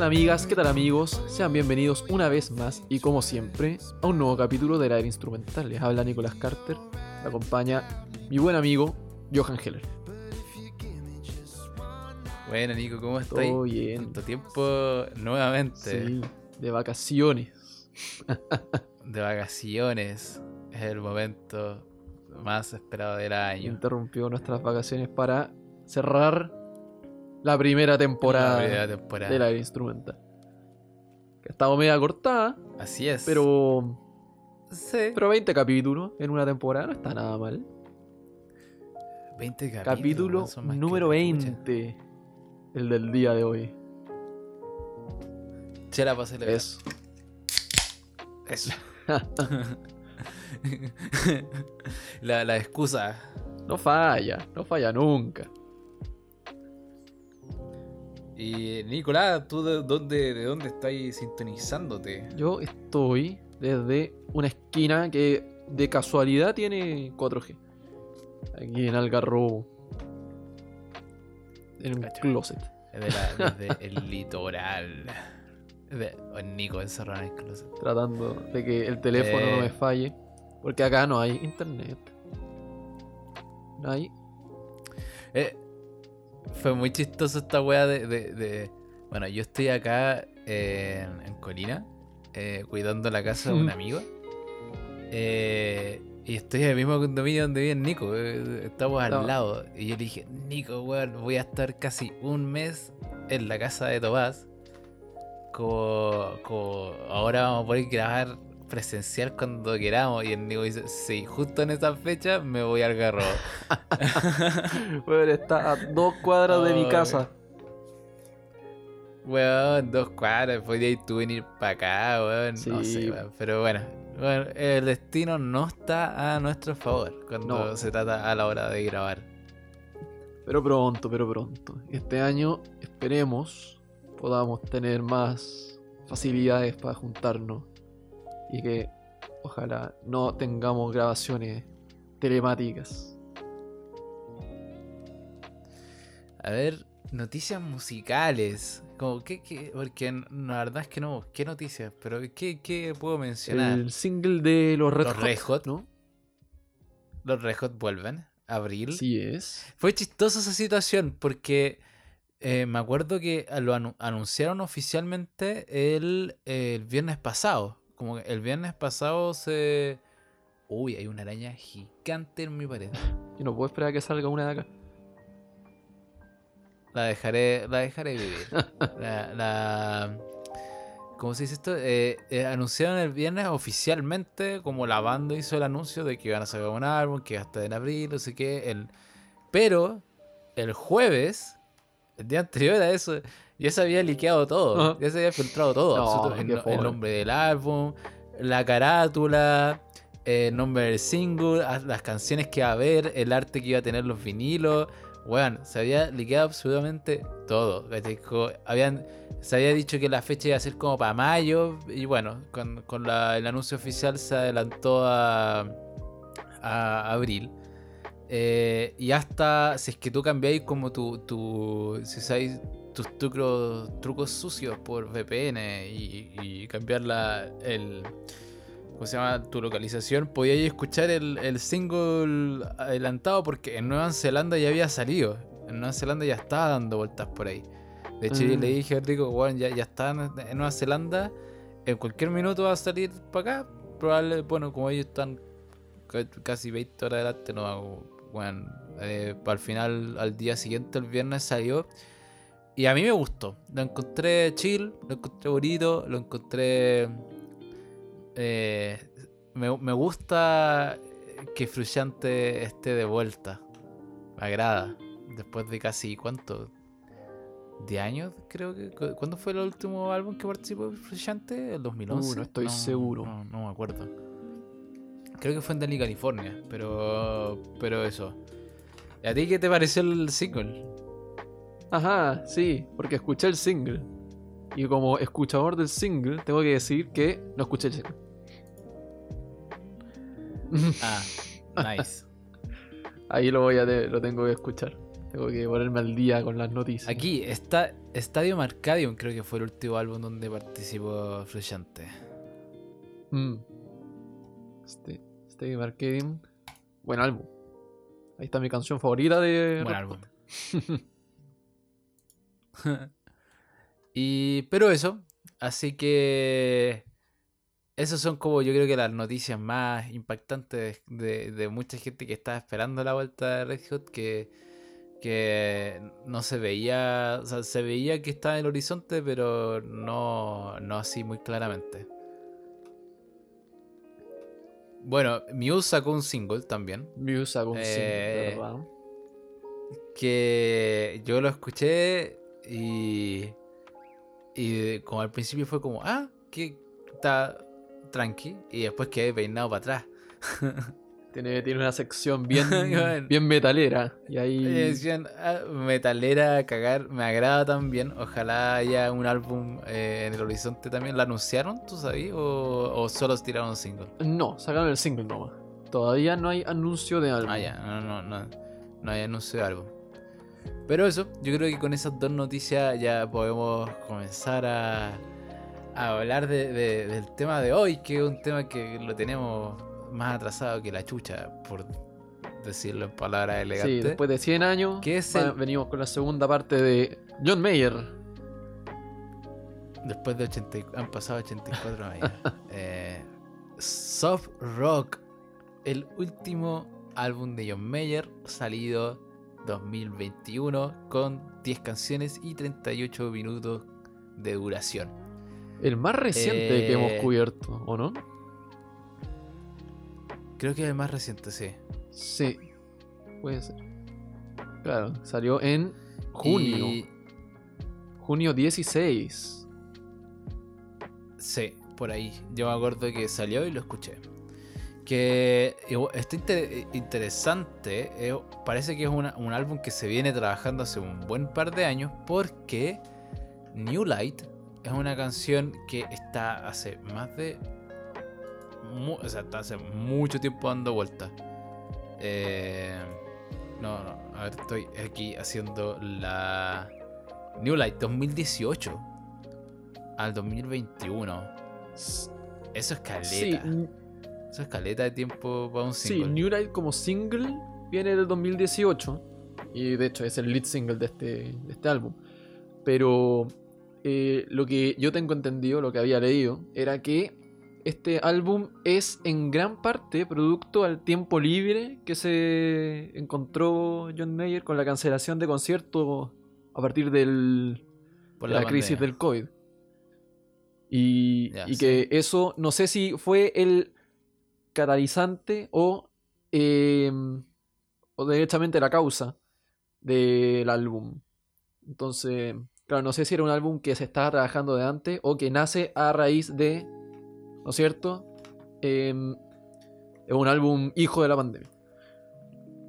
tal amigas? ¿Qué tal amigos? Sean bienvenidos una vez más y como siempre a un nuevo capítulo de la era instrumental. Les habla Nicolás Carter, me acompaña mi buen amigo Johan Heller. Bueno, Nico, ¿cómo estás? Todo bien. Tanto tiempo nuevamente Sí, de vacaciones. de vacaciones. Es el momento más esperado del año. Interrumpió nuestras vacaciones para cerrar la primera temporada La primera temporada. de la instrumental. Que ha estado media cortada, Así es. pero, Sí. pero 20 capítulos en una temporada no está nada mal. 20 capítulos. Capítulo número la chucha. 20. El del día de hoy. Chela para celebrar. Eso. Eso. la, la excusa. No falla, no falla nunca. Y Nicolás, ¿tú de dónde, de dónde estás sintonizándote? Yo estoy desde una esquina que de casualidad tiene 4G. Aquí en Algarrobo. En un Cacha. closet. Desde, la- desde el litoral. De, oh, Nico encerrado en el closet. Tratando de que el teléfono no Eh. me falle. Porque acá no hay internet. No hay. Eh, fue muy chistoso esta wea de, de- de- Bueno, yo estoy acá eh, en, Colina, eh, cuidando la casa de un amigo. Eh, y estoy en el mismo condominio donde vive Nico. eh, estamos al lado. Y yo le dije, Nico, weón, voy a estar casi un mes en la casa de Tomás. Como, como ahora vamos a poder grabar presencial cuando queramos. Y el Nico dice, sí, justo en esa fecha me voy al garro. Bueno, está a dos cuadras de mi casa. Weón, dos cuadras, podías tú venir para acá, weón. No Sí. sé, weón. Pero bueno, bueno, el destino no está a nuestro favor cuando No. se trata a la hora de grabar. Pero pronto, pero pronto. Este año esperemos podamos tener más facilidades para juntarnos y que ojalá no tengamos grabaciones telemáticas. A ver, noticias musicales. Como, ¿qué, qué? Porque la verdad es que no busqué noticias, pero ¿qué, qué puedo mencionar? El single de los Red Los Hot, Red Hot. ¿no? Los Red Hot vuelven, abril. Sí es. Fue chistosa esa situación porque eh, me acuerdo que lo anu- anunciaron oficialmente el, el viernes pasado. Como que el viernes pasado se... Uy, hay una araña gigante en mi pared. Y no puedo esperar a que salga una de acá. La dejaré, la dejaré vivir. La, la- ¿Cómo se dice esto? Eh, eh, anunciaron el viernes oficialmente, como la banda hizo el anuncio de que iban a sacar un álbum, que iba a estar en abril, no sé qué. El... Pero el jueves, el día anterior a eso, ya se había liqueado todo. Ya se había filtrado todo. No, el, nombre del álbum, la carátula, el nombre del single, las canciones que iba a haber, el arte que iba a tener los vinilos. Weón, se había liqueado absolutamente todo. Habían, se había dicho que la fecha iba a ser como para mayo. Y bueno, con, con la- el anuncio oficial se adelantó a, a abril. Eh, y hasta si es que tú cambiáis como tu, tu si sabéis tus trucos, trucos sucios por VPN y, y cambiar la, el, ¿cómo se llama? Tu localización, podíais escuchar el, el single adelantado porque en Nueva Zelanda ya había salido. En Nueva Zelanda ya estaba dando vueltas por ahí. De hecho, yo Mm. le dije a Rico, bueno, ya, ya está en Nueva Zelanda. En cualquier minuto va a salir para acá. Probable, bueno, como ellos están ca- casi 20 horas adelante, no hago. Bueno, eh, para el final, al día siguiente, el viernes salió. Y a mí me gustó. Lo encontré chill, lo encontré bonito, lo encontré. eh, me, me gusta que Frusciante esté de vuelta. Me agrada. Después de casi, ¿cuánto? ¿10 años? Creo que. cu- ¿Cuándo fue el último álbum que participó Frusciante? ¿El 2011? Uh, no estoy seguro. No, no me acuerdo. Creo que fue en Delhi, California. Pero. Pero eso. ¿Y a ti qué te pareció el single? Ajá, sí, porque escuché el single. Y como escuchador del single, tengo que decir que no escuché el single. Ah, nice. Ahí lo voy a te- lo tengo que escuchar. Tengo que ponerme al día con las noticias. Aquí está Stadium Arcadium, creo que fue el último álbum donde participó Frusciante. Mm. Este, Stadium Arcadium. Buen álbum. Ahí está mi canción favorita de. Buen álbum. y pero eso, así que esos son como yo creo que las noticias más impactantes de, de mucha gente que estaba esperando la vuelta de Red Hot que, que no se veía, o sea, se veía que estaba en el horizonte, pero no, no así muy claramente. Bueno, Muse sacó un single también. Muse sacó un Eh, single, ¿verdad? que yo lo escuché y y como al principio fue como ah que está tranqui y después quedé peinado para atrás Tiene, tiene una sección bien, Bueno. bien metalera. Y ahí. Decían "Ah, metalera cagar me agrada también ojalá haya un álbum eh, en el horizonte también ¿lo anunciaron tú sabías o, o solo tiraron un single? No, sacaron el single nomás. Todavía no hay anuncio de álbum. Ah, ya, no, no, no, no hay anuncio de álbum. Pero eso, yo creo que con esas dos noticias ya podemos comenzar a, a hablar de- de- del tema de hoy, que es un tema que lo tenemos más atrasado que la chucha, por decirlo en palabras Sí, elegantes. después de 100 años, ¿Qué es va- el- venimos con la segunda parte de John Mayer. Después de 80, y- han pasado 84 años. Eh, Soft Rock, el último álbum de John Mayer, salido 2021 con 10 canciones y 38 minutos de duración. El más reciente que hemos Eh, cubierto, ¿o no? Creo que es el más reciente, sí. Sí, puede ser. Claro, salió en junio. Y- Junio 16. Sí, por ahí. Yo me acuerdo que salió y lo escuché. Que está inter- interesante. eh, parece que es una- un álbum que se viene trabajando hace un buen par de años. Porque New Light es una canción que está hace más de. o sea, está hace mucho tiempo dando vueltas. Eh, no, no, a ver, estoy aquí haciendo la. New Light 2018 al 2021. Eso es caleta. Sí, Eso es caleta de tiempo para un sí, single. New Light como single viene del 2018. Y de hecho es el lead single de este, de este álbum. Pero eh, lo que yo tengo entendido, lo que había leído, era que este álbum es en gran parte producto al tiempo libre que se encontró John Mayer con la cancelación de conciertos a partir del, Por de la, crisis pandemia. del COVID. Y, y sí. que eso, no sé si fue el catalizante o, eh, o derechamente la causa del álbum. Entonces, claro, no sé si era un álbum que se estaba trabajando de antes o que nace a raíz de, ¿no es cierto? Em, es un álbum hijo de la pandemia.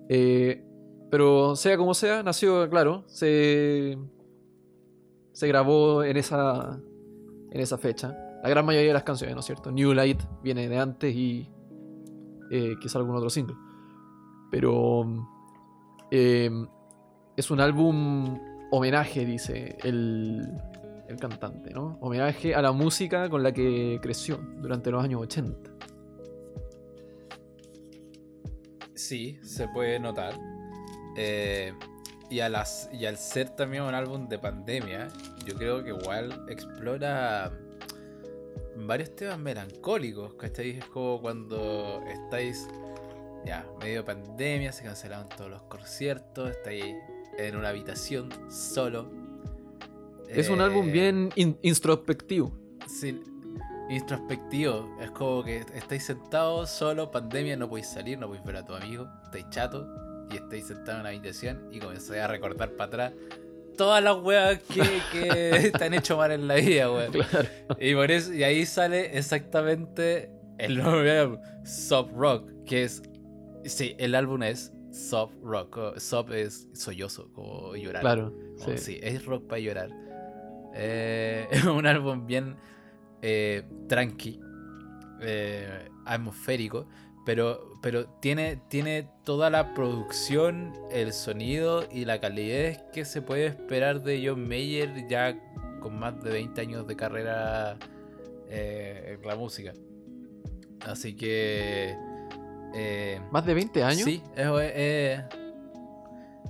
Eh, pero sea como sea, nació, claro, se, se grabó en esa, en esa fecha. La gran mayoría de las canciones, ¿no es cierto? New Light viene de antes y eh, quizá algún otro single. Pero eh, es un álbum homenaje, dice el, el cantante, ¿no? Homenaje a la música con la que creció durante los años 80. Sí, se puede notar. Eh, y, y al ser también un álbum de pandemia, yo creo que igual explora varios temas melancólicos, ¿cachai? Es como cuando estáis ya medio pandemia, se cancelaron todos los conciertos, estáis en una habitación solo. Es un Eh, álbum bien in- introspectivo. Sí, introspectivo. Es como que estáis sentados solo, pandemia, no podéis salir, no podéis ver a tu amigo, estáis chato y estáis sentados en una habitación y comenzáis a recordar para atrás todas las weas que, que te han hecho mal en la vida, weón. Claro. Y, por eso, y ahí sale exactamente el nombre álbum, Soft Rock, que es. Sí, el álbum es Soft Rock. Soft es sollozo, como llorar. Claro. Como, sí. sí, es rock para llorar. Eh, es un álbum bien eh, tranqui, eh, atmosférico, pero, pero tiene, tiene toda la producción, el sonido y la calidez que se puede esperar de John Mayer ya con más de 20 años de carrera eh, en la música. Así que... eh, ¿Más de 20 años? Sí, es, eh,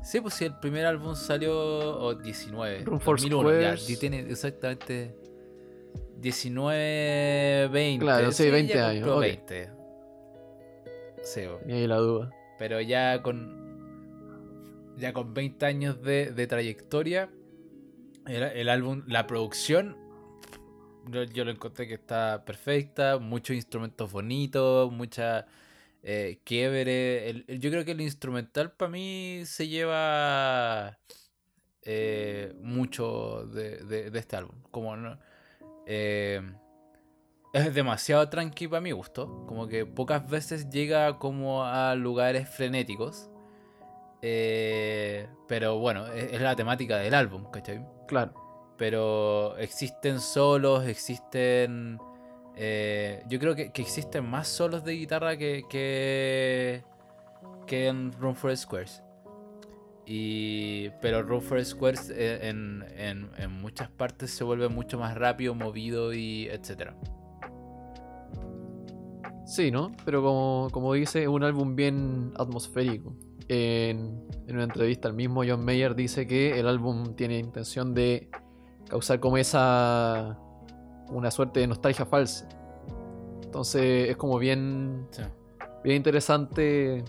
sí, pues si el primer álbum salió o 19, Room for 2001, ya, y tiene exactamente 19, 20. Claro, sí, 20 ya años, cumplió ok. 20. Sí. Ni la duda. pero ya con ya con 20 años de, de trayectoria, el, el álbum, la producción, yo, yo lo encontré que está perfecta, muchos instrumentos bonitos, mucha eh, quiebre. El- el- yo creo que el instrumental para mí se lleva eh, mucho de, de- de este álbum. Como no, eh, es demasiado tranqui para mi gusto. Como que pocas veces llega como a lugares frenéticos. Eh, pero bueno, es, es la temática del álbum, ¿cachai? Claro. Pero existen solos, existen... eh, yo creo que, que existen más solos de guitarra que, que, que en Room for Squares. Y, pero Room for Squares eh, en, en- en muchas partes se vuelve mucho más rápido, movido y etcétera. Sí, ¿no? Pero como, como dice, es un álbum bien atmosférico. En, en una entrevista, el mismo John Mayer dice que el álbum tiene intención de causar como esa. una suerte de nostalgia falsa. Entonces es como bien, Sí. bien interesante.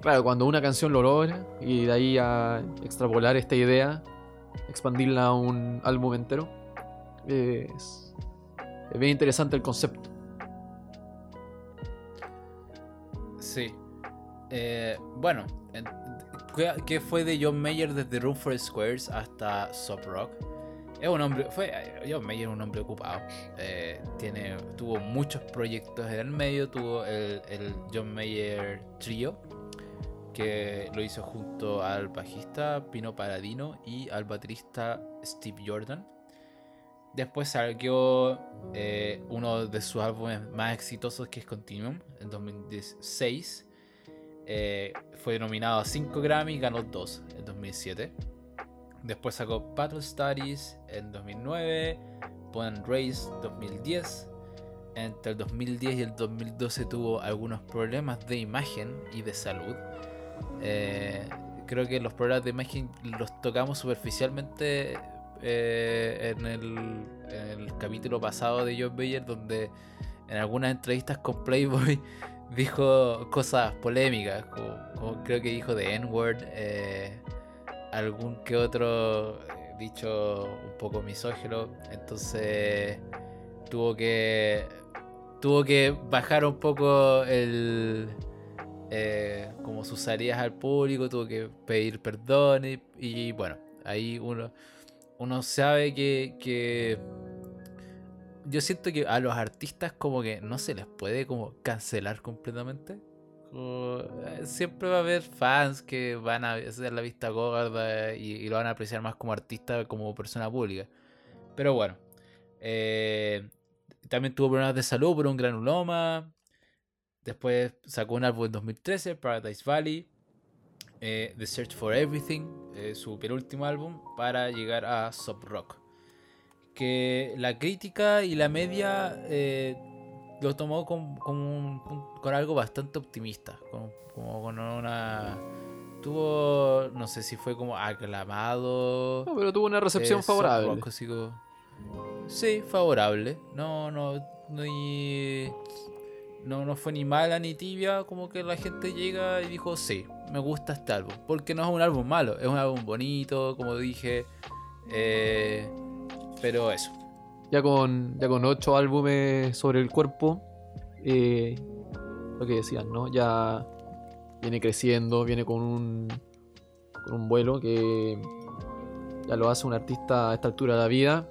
Claro, cuando una canción lo logra y de ahí a extrapolar esta idea, expandirla a un álbum entero, es, es bien interesante el concepto. Sí. Eh, bueno, en- ¿qué, fue de John Mayer desde Room for Squares hasta Sub Rock? Es un hombre, fue John Mayer es un hombre ocupado. Eh, tiene, tuvo muchos proyectos en el medio. Tuvo el, el John Mayer Trio, que lo hizo junto al bajista Pino Paradino y al baterista Steve Jordan. Después salió eh, uno de sus álbumes más exitosos que es Continuum en 2016. Eh, fue nominado a 5 Grammy, ganó 2 en 2007. Después sacó Battle Studies en 2009, Born Raised 2010. Entre el 2010 y el 2012 tuvo algunos problemas de imagen y de salud. Eh, creo que los problemas de imagen los tocamos superficialmente eh, en, el, en el capítulo pasado de John Bayer, donde en algunas entrevistas con Playboy dijo cosas polémicas, como, creo que dijo de N-word, eh, algún que otro eh, dicho un poco misógino, entonces tuvo que tuvo que bajar un poco el como sus salidas al público, tuvo que pedir perdón y bueno, ahí uno uno sabe que, que yo siento que a los artistas como que no se les puede como cancelar completamente. Eh, siempre va a haber fans que van a hacer la vista gorda y, y lo van a apreciar más como artista como persona pública. Pero bueno, eh, también tuvo problemas de salud por un granuloma. Después sacó un álbum en 2013, Paradise Valley. Eh, The Search for Everything, eh, su penúltimo álbum, para llegar a Sub Rock. Que la crítica y la media eh, lo tomó con, con, un pun- con algo bastante optimista. Con, como con una. Tuvo. No sé si fue como aclamado. No, pero tuvo una recepción favorable. Rock, así como- Sí, favorable. No, no, no, y- no, no fue ni mala ni tibia. Como que la gente llega y dijo, sí, me gusta este álbum. Porque no es un álbum malo, es un álbum bonito, como dije. eh, pero eso. Ya con, ya con ocho álbumes sobre el cuerpo, eh, lo que decían, ¿no? Ya viene creciendo, viene con un, con un vuelo que ya lo hace un artista a esta altura de la vida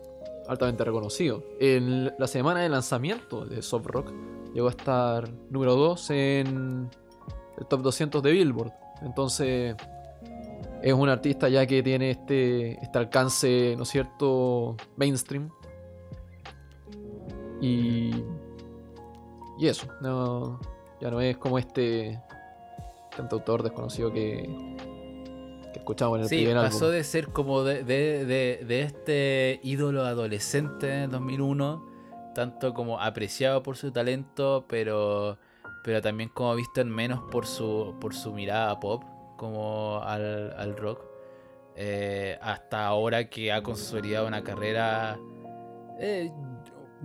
altamente reconocido. En la semana de lanzamiento de Soft Rock llegó a estar número 2 en el top 200 de Billboard. Entonces, es un artista ya que tiene este, este alcance, ¿no es cierto?, mainstream. Y, y eso, no, ya no es como este cantautor desconocido que, que escuchamos en el Sí, primer pasó álbum. de ser como de, de- de- de este ídolo adolescente en 2001, tanto como apreciado por su talento, pero, pero también como visto en menos por su, por su mirada pop, como al, al rock, eh, hasta ahora que ha consolidado una carrera... eh,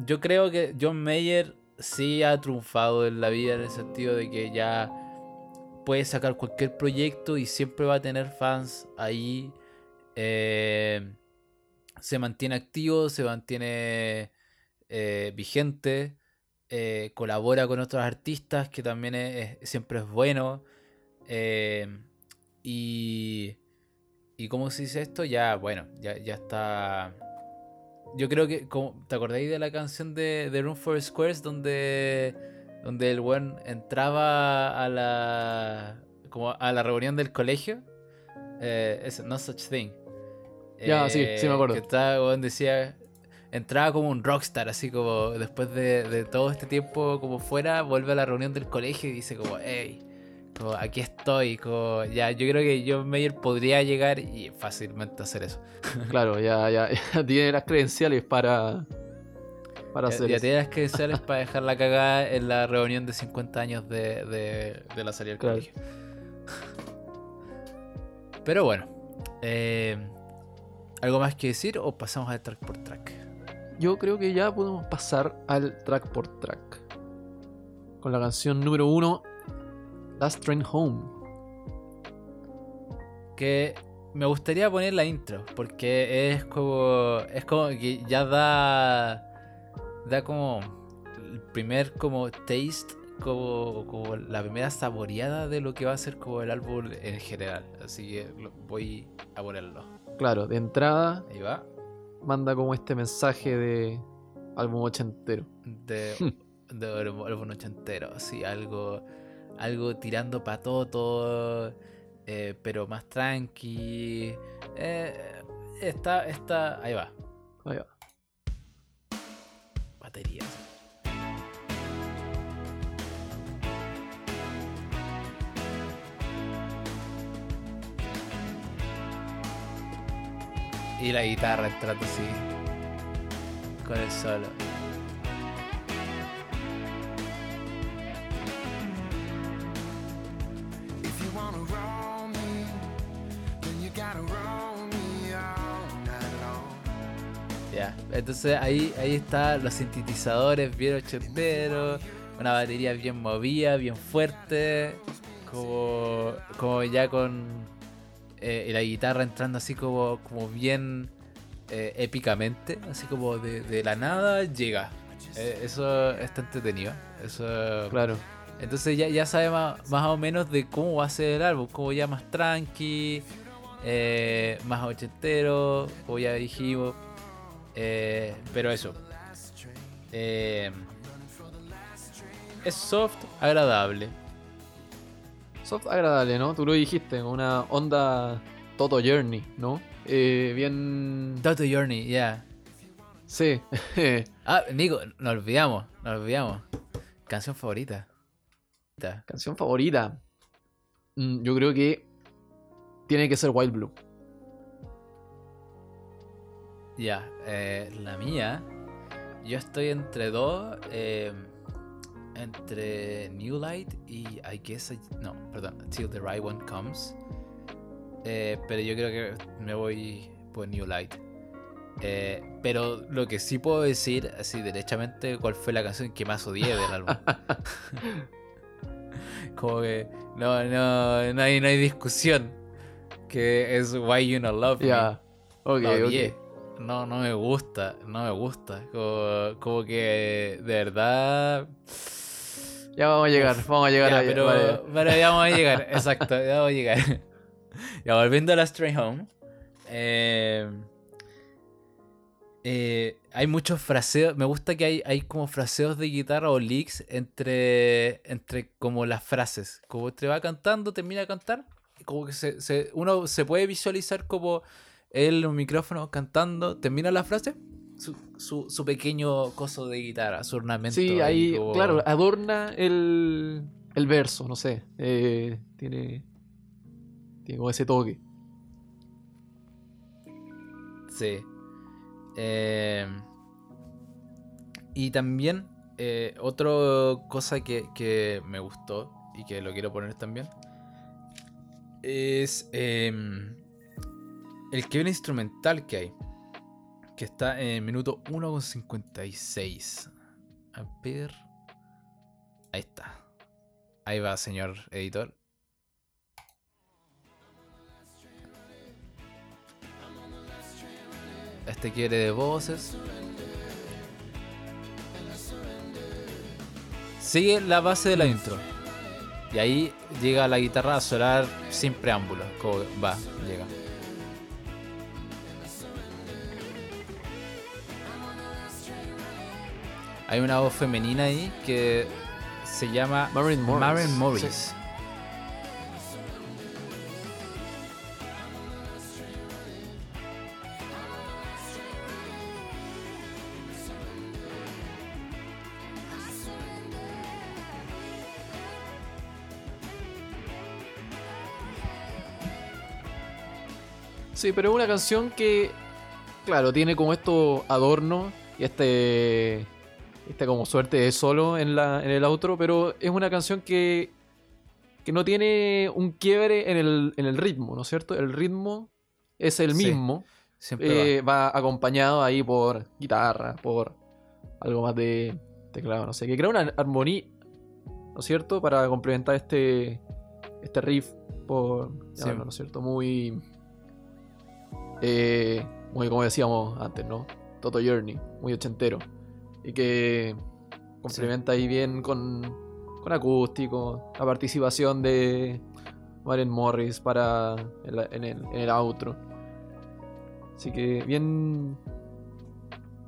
yo creo que John Mayer sí ha triunfado en la vida en el sentido de que ya puede sacar cualquier proyecto y siempre va a tener fans ahí. Eh, se mantiene activo, se mantiene vigente, eh, colabora con otros artistas que también es- es- siempre es bueno. eh, y, y cómo se dice esto, ya, bueno, ya, ya está. Yo creo que, como, ¿te acordáis de la canción de, de Room for Squares donde, donde el buen entraba a la como a la reunión del colegio? Eh, es No Such Thing. Ya, sí, sí me acuerdo. Que estaba, weón, decía, entraba como un rockstar, así como después de, de todo este tiempo como fuera, vuelve a la reunión del colegio y dice como, hey, como, aquí estoy, como, ya, yo creo que John Mayer podría llegar y fácilmente hacer eso. Claro, ya, ya, ya tiene las credenciales para, para Ya, hacer ya eso. tienes que credenciales para dejar la cagada en la reunión de 50 años de, de- de la salida del Claro. colegio. Pero bueno, eh, ¿algo más que decir o pasamos al track por track? Yo creo que ya podemos pasar al track por track. Con la canción número uno, Last Train Home. Que me gustaría poner la intro, porque es como. Es como que ya da. Da como. El primer como taste, como, como la primera saboreada de lo que va a ser como el álbum en general. Así que voy a ponerlo. Claro, de entrada Ahí va. Manda como este mensaje de álbum ochentero. De, de álbum ochentero, así, algo. Algo tirando para todo, eh, pero más tranqui. Eh, está, está. Ahí va. Ahí va. Baterías. Y la guitarra entrando así. Con el solo. Ya. Entonces ahí, ahí está los sintetizadores bien ochenteros. Una batería bien movida, bien fuerte. Como, como ya con eh, la guitarra entrando así como, como bien eh, épicamente. Así como de, de la nada llega. Eh, eso está entretenido. Eso Claro. entonces ya, ya sabe más, más o menos de cómo va a ser el álbum, como ya más tranqui, más ochentero, como ya dijimos. Pero eso. Eh, es soft, agradable. Soft agradable, ¿no? Tú lo dijiste, una onda Toto Journey, ¿no? Eh, bien... Toto Journey, ya. Sí. Ah, Nico, nos olvidamos, nos olvidamos. Canción favorita. Canción favorita. Mm, yo creo que tiene que ser Wild Blue. Ya, eh, la mía. Yo estoy entre dos. eh, entre New Light y I guess. I- no, perdón. Till the Right One Comes. Eh, pero yo creo que me voy por New Light. Eh, pero lo que sí puedo decir, así derechamente, cuál fue la canción que más odié del álbum. Como que no, no, no, hay, no hay discusión. Que es Why You Not Love Me. Ya. Ok, La ok. odié. No, no me gusta, no me gusta. Como, como que de verdad. Ya vamos a llegar, vamos a llegar Ya, ahí. pero, vale. pero ya vamos a llegar, exacto, ya vamos a llegar. ya volviendo a la Stray Home. eh, eh, hay muchos fraseos. Me gusta que hay, hay como fraseos de guitarra o licks entre, entre como las frases. Como te va cantando, termina de cantar como que se, se- uno se puede visualizar como él un micrófono cantando, termina la frase, su, su, su pequeño coso de guitarra, su ornamento. Sí, ahí, como- claro, adorna el, el verso, no sé. eh, tiene, tiene como ese toque. Sí. Eh, y también, eh, otra cosa que, que me gustó y que lo quiero poner también es em, el que instrumental que hay. Que está en minuto 1.56. A ver. Ahí está. Ahí va, señor editor. Este quiere de voces. Sigue la base de la intro. Y ahí llega la guitarra a sin preámbulo. Va, llega. Hay una voz femenina ahí que se llama Maren Morris. Maren Morris. Sí, pero es una canción que, claro, tiene como estos adornos y este, esta como suerte de solo en, la, en el outro, pero es una canción que, que no tiene un quiebre en el, en el ritmo, ¿no es cierto? El ritmo es el Sí, mismo, Siempre eh, va acompañado ahí por guitarra, por algo más de teclado, no sé, que crea una armonía, ¿no es cierto? Para complementar este, este riff, por Sí. ¿no es cierto? Muy, eh, muy como decíamos antes, ¿no? Toto Journey, muy ochentero. Y que complementa ahí bien con, con acústico, la participación de Maren Morris para en, la- en el, en el outro. Así que bien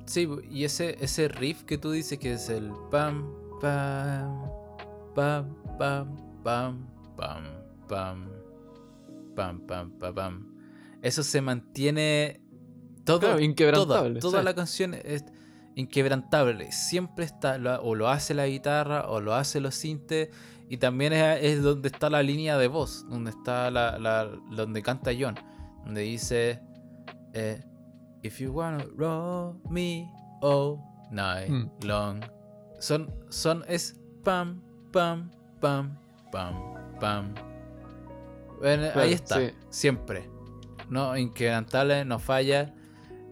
Sí, y ese, ese riff que tú dices que es el pam, pam, pam, pam, pam, pam, pam, pam, pam, pam, pam. Eso se mantiene todo, Claro, inquebrantable, Toda, toda sí. la canción es inquebrantable. Siempre está, lo- o lo hace la guitarra, o lo hace los sintes, y también es, es donde está la línea de voz, donde está la, la- donde canta John, donde dice eh, If you wanna roll me all night Mm. long. Son, son, es pam, pam, pam, pam, pam. Bueno, Claro, ahí está, sí. siempre. No, inquebrantable, no falla.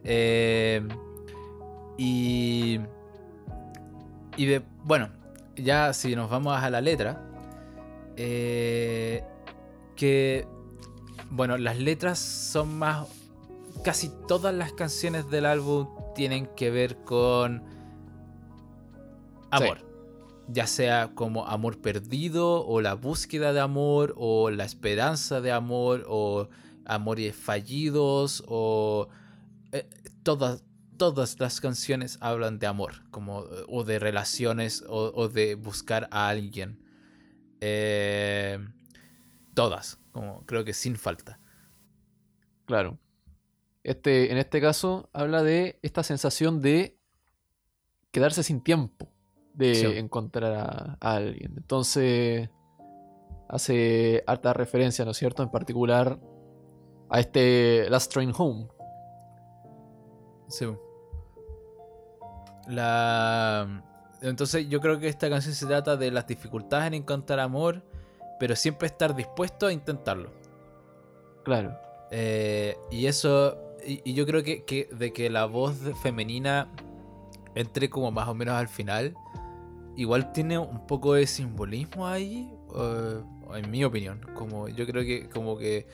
Eh, y. Y de. Bueno, ya si nos vamos a la letra. eh, que. Bueno, las letras son más. Casi todas las canciones del álbum tienen que ver con. Amor. Ya sea como amor perdido, o la búsqueda de amor, o la esperanza de amor, o amores fallidos, o. eh, todas, todas las canciones hablan de amor, como, o de relaciones, o, o de buscar a alguien. Eh, todas, como creo que sin falta. Claro. Este, en este caso, habla de esta sensación de quedarse sin tiempo de Sí. encontrar a, a alguien. Entonces, hace harta referencia, ¿no es cierto? En particular a este Last Train Home. Sí. La... Entonces yo creo que esta canción se trata de las dificultades en encontrar amor, pero siempre estar dispuesto a intentarlo. Claro. Eh, y eso, y, y yo creo que, que de que la voz femenina entre como más o menos al final, igual tiene un poco de simbolismo ahí, en mi opinión. Como yo creo que como que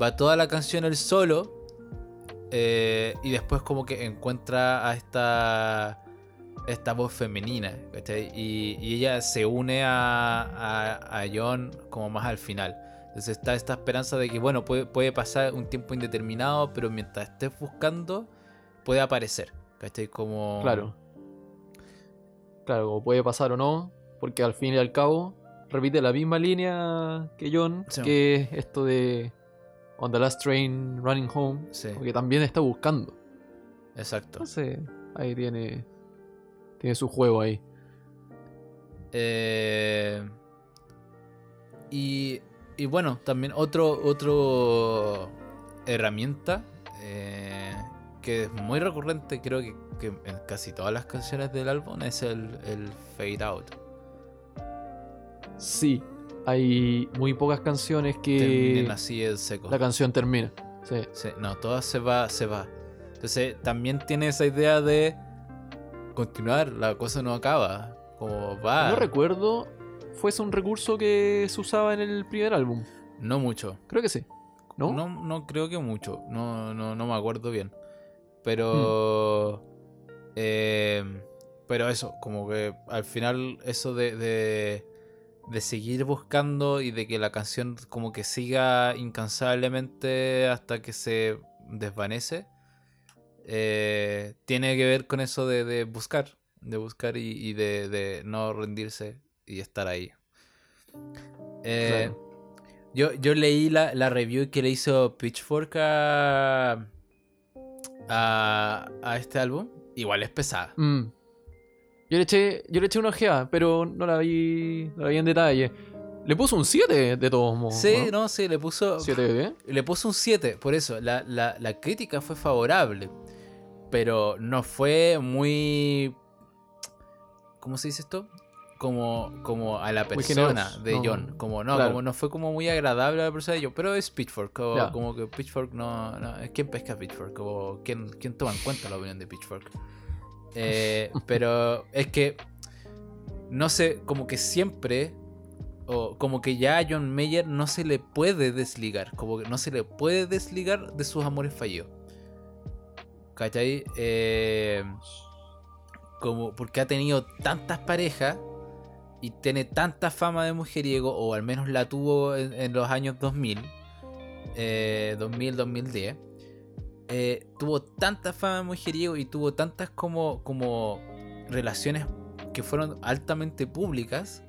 va toda la canción el solo eh, y después como que encuentra a esta esta voz femenina ¿cachai? y, y ella se une a, a, a John como más al final. Entonces está esta esperanza de que, bueno, puede, puede pasar un tiempo indeterminado, pero mientras estés buscando, puede aparecer. ¿Cachai? Como... Claro. Claro, puede pasar o no, porque al fin y al cabo repite la misma línea que John, Sí. que es esto de On the Last Train Running Home, Sí, porque también está buscando. exacto. Entonces, ahí tiene, tiene su juego ahí. Eh, y, y bueno, también otro, otro herramienta eh, que es muy recurrente, creo que, que en casi todas las canciones del álbum, es el, el fade out. Sí, hay muy pocas canciones que Terminen así en seco. la canción termina. Sí. Sí, no, todas se va, se va. Entonces también tiene esa idea de continuar, la cosa no acaba. Como va. No recuerdo, fuese un recurso que se usaba en el primer álbum. No mucho. Creo que sí. ¿No? No, no creo que mucho. No, no, no me acuerdo bien. Pero. eh, pero eso, como que al final, eso de, de, de seguir buscando y de que la canción como que siga incansablemente hasta que se desvanece. eh, tiene que ver con eso de, de buscar. De buscar y, y de, de no rendirse y estar ahí. Eh, Claro. yo, yo leí la, la review que le hizo Pitchfork a, a, a este álbum. Igual es pesada. Mm. Yo le eché, yo le eché una ojeada, pero no la vi, no la vi en detalle. Le puso un 7 de todos modos. Sí, no, sí, le puso, 7 de le puso un 7. Por eso, la, la- la crítica fue favorable. Pero no fue muy. ¿Cómo se dice esto? Como, como a la persona de no. John. Como no, Claro. como no fue como muy agradable a la persona de John. Pero es Pitchfork. Como, que Pitchfork no, no. ¿Quién pesca Pitchfork? Como, ¿quién, ¿Quién toma en cuenta la opinión de Pitchfork? Eh, pero es que. No sé, como que siempre. O como que ya a John Mayer no se le puede desligar. Como que no se le puede desligar de sus amores fallidos. ¿Cachai? Eh, como porque ha tenido tantas parejas y tiene tanta fama de mujeriego, o al menos la tuvo en, los años 2000, eh, 2000, 2010. Eh, tuvo tanta fama de mujeriego y tuvo tantas como, como relaciones que fueron altamente públicas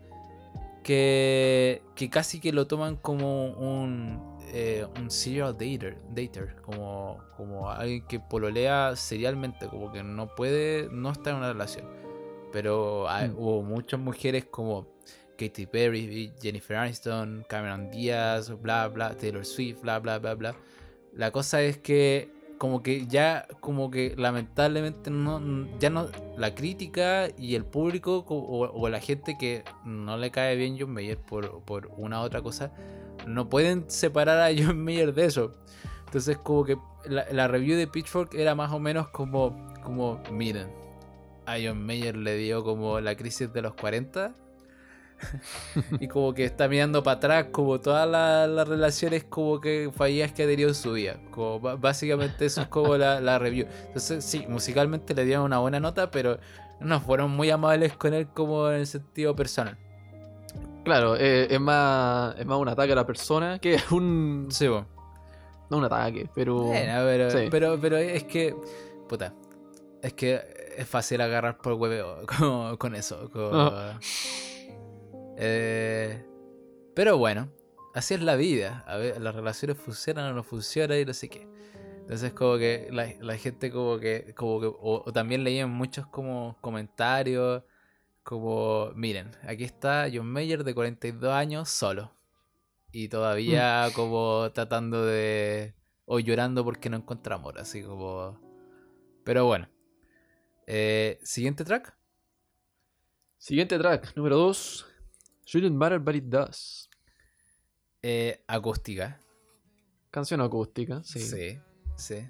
que, que casi que lo toman como un, eh, un serial dater, dater como, como alguien que pololea serialmente, como que no puede no estar en una relación. Pero hay- Mm. hubo muchas mujeres como Katy Perry, Jennifer Aniston, Cameron Díaz, bla bla, Taylor Swift, bla bla bla bla. La cosa es que como que ya como que lamentablemente no ya no la crítica y el público co- o, o la gente que no le cae bien John Mayer por, por una u otra cosa no pueden separar a John Mayer de eso. Entonces como que la, la review de Pitchfork era más o menos como como miren a John Mayer le dio como la crisis de los 40 y como que está mirando para atrás como todas la- las relaciones como que fallidas que ha tenido en su vida. Como básicamente eso es como la, la review. Entonces sí, musicalmente le dieron una buena nota, pero no fueron muy amables con él como en el sentido personal. Claro, eh, es, más, es más un ataque a la persona que un. Sí, bo. No un ataque, pero. Bueno, pero, sí. pero, pero es que, puta, es que es fácil agarrar por hueveo con, con eso. con-. Eh, pero bueno, así es la vida. A ver, las relaciones funcionan o no funcionan y no sé qué. Entonces como que la, la gente como que, como que o, o también leían muchos como comentarios como, miren, aquí está John Mayer de 42 años solo. Y todavía como tratando de... o llorando porque no encuentra amor, así como... Pero bueno. Eh, Siguiente track. Siguiente track, número 2. Shouldn't matter, but it does. Eh, acústica. Canción acústica, sí. Sí, sí.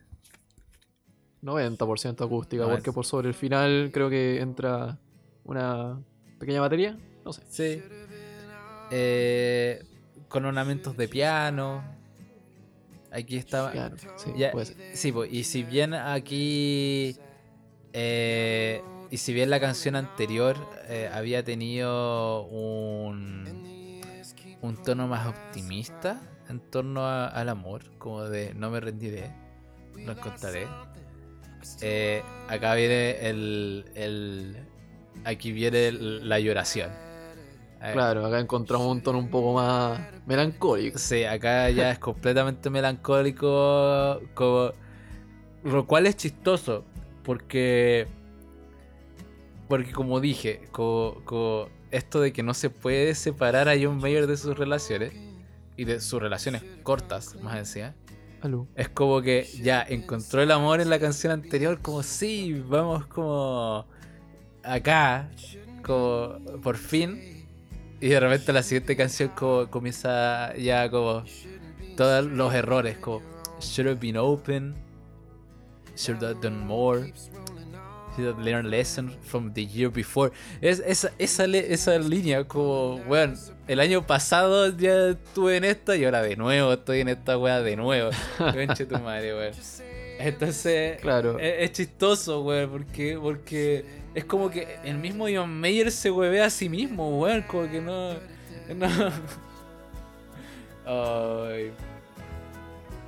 90% acústica, No, porque es- por sobre el final creo que entra una pequeña batería. No sé. Sí. Eh, con ornamentos de piano. Aquí está. Piano, sí, Ya, puede ser. sí, po, y si bien aquí. eh, y si bien la canción anterior eh, había tenido un. un tono más optimista en torno a- al amor, como de no me rendiré, lo encontraré. Eh, acá viene el, el. Aquí viene el- la lloración. Eh, Claro, acá encontramos un tono un poco más melancólico. Sí, acá ya es completamente melancólico, como, lo cual es chistoso, porque, porque como dije, como, como esto de que no se puede separar a John Mayer de sus relaciones, y de sus relaciones cortas, más decía, Aló. es como que ya encontró el amor en la canción anterior, como sí, vamos como acá, como por fin. Y de repente la siguiente canción como comienza ya como todos los errores, como should have been open, should have done more, learned lesson from the year before. Es, esa, esa, esa línea como, bueno, el año pasado ya estuve en esta y ahora de nuevo estoy en esta wea de nuevo. Conche tu madre, weón. Entonces, Claro. es, es chistoso, weón, porque, porque es como que el mismo John Mayer se huevea a sí mismo, weón, como que no... no. Ay.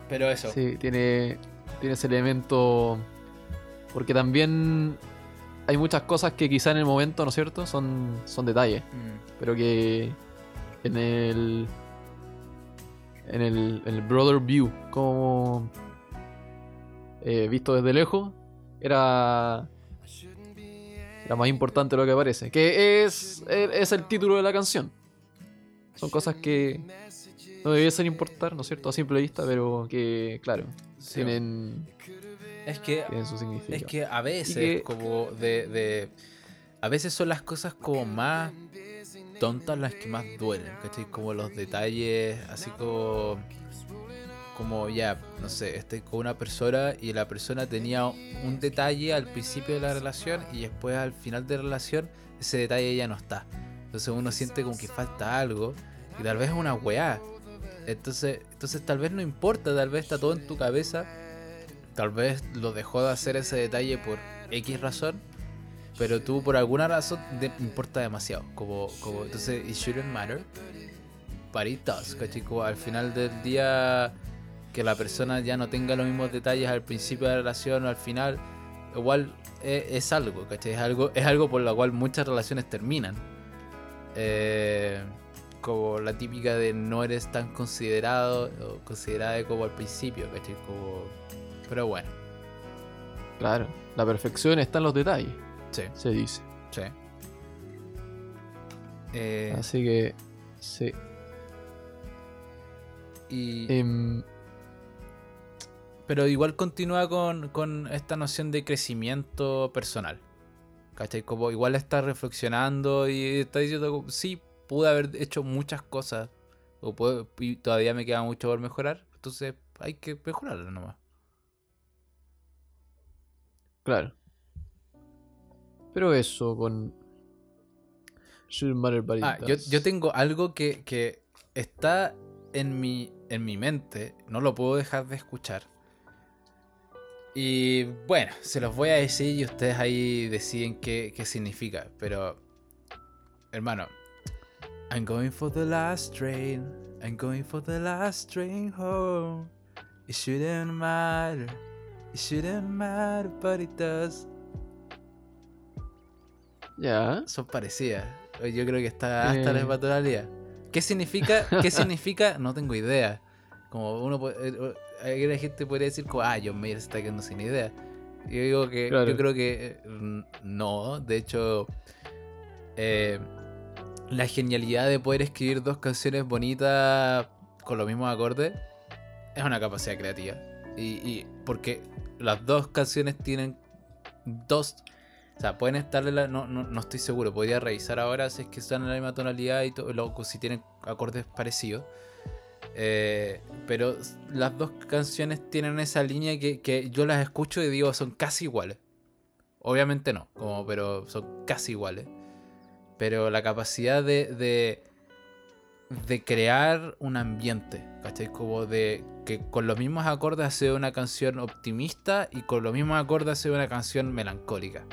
Pero eso. Sí, tiene, tiene ese elemento. Porque también hay muchas cosas que quizá en el momento, ¿no es cierto? Son, son detalles. Mm, Pero que en el. En el, en el Brother View, como. eh, visto desde lejos, era. Era más importante lo que parece. Que es, es el título de la canción. Son cosas que no debiesen importar, ¿no es cierto? A simple vista, pero que, claro, sí. tienen, Es que su. Es que a veces, que- como de, de- A veces son las cosas como más tontas las que más duelen, ¿cachai? Como los detalles, así como. Como ya, no sé, estoy con una persona y la persona tenía un detalle al principio de la relación y después al final de la relación ese detalle ya no está. Entonces uno siente como que falta algo y tal vez es una weá. Entonces, entonces tal vez no importa, tal vez está todo en tu cabeza Tal vez lo dejó de hacer ese detalle por X razón, pero tú por alguna razón importa demasiado. Como, como, entonces, it shouldn't matter, but it does, ¿cachai? Al final del día, que la persona ya no tenga los mismos detalles al principio de la relación o al final, igual es, es algo, ¿cachai? Es algo, es algo por lo cual muchas relaciones terminan. Eh, como la típica de no eres tan considerado o considerada como al principio, ¿cachai? Como... Pero bueno, Claro, la perfección está en los detalles, sí, se dice. sí. Eh, Así que, sí. y, Em, pero igual continúa con, con esta noción de crecimiento personal. ¿Cachai? Como igual está reflexionando y está diciendo, sí, pude haber hecho muchas cosas. O puedo- y todavía me queda mucho por mejorar. Entonces hay que mejorarlo nomás. Claro. Pero eso con. Ah, yo, yo tengo algo que, que está en mi, en mi mente, no lo puedo dejar de escuchar. Y bueno, se los voy a decir y ustedes ahí deciden qué, qué significa. Pero, hermano, I'm going for the last train. I'm going for the last train home. It shouldn't matter. It shouldn't matter, but it does. Ya. son parecidas. Yo creo que está hasta la Eh. tonalidad. ¿Qué significa? ¿Qué significa? No tengo idea. Como uno puede- eh, eh, la gente podría decir como, ah, John Mayer se está quedando sin idea. Yo digo que Claro. yo creo que eh, no. De hecho, eh, la genialidad de poder escribir dos canciones bonitas con los mismos acordes es una capacidad creativa. Y, porque las dos canciones tienen dos o sea, pueden estarle la, no, no, no estoy seguro, podría revisar ahora si es que están en la misma tonalidad y todo, lo- si tienen acordes parecidos. Eh, pero las dos canciones tienen esa línea que, que yo las escucho y digo son casi iguales. Obviamente no, como, pero son casi iguales. Pero la capacidad de, de crear un ambiente, ¿cachai? Como de que con los mismos acordes hace una canción optimista y con los mismos acordes hace una canción melancólica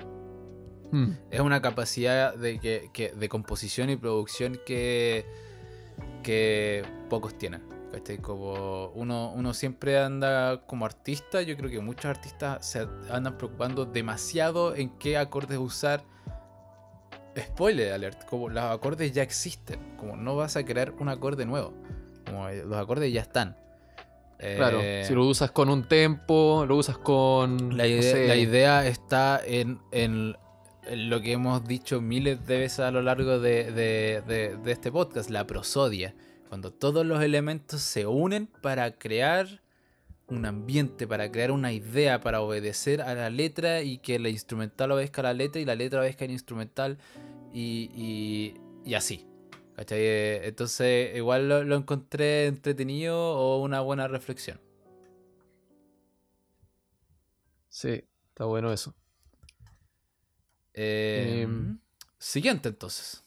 Hmm. es una capacidad de, que, que- de composición y producción que, que pocos tienen. ¿cachai? Como uno, uno siempre anda como artista, yo creo que muchos artistas se andan preocupando demasiado en qué acordes usar spoiler alert, como los acordes ya existen, como no vas a crear un acorde nuevo, como los acordes ya están. Claro, Eh, si lo usas con un tempo, lo usas con. la, no idea, sé, la idea está en, en- en lo que hemos dicho miles de veces a lo largo de, de- de- de este podcast, la prosodia. Cuando todos los elementos se unen para crear un ambiente, para crear una idea, para obedecer a la letra y que la instrumental obedezca a la letra y la letra obedezca al instrumental y, y- y así. ¿Cachai? Eh, Entonces, igual lo, lo encontré entretenido o una buena reflexión. Sí, está bueno eso. Eh, Em. siguiente entonces.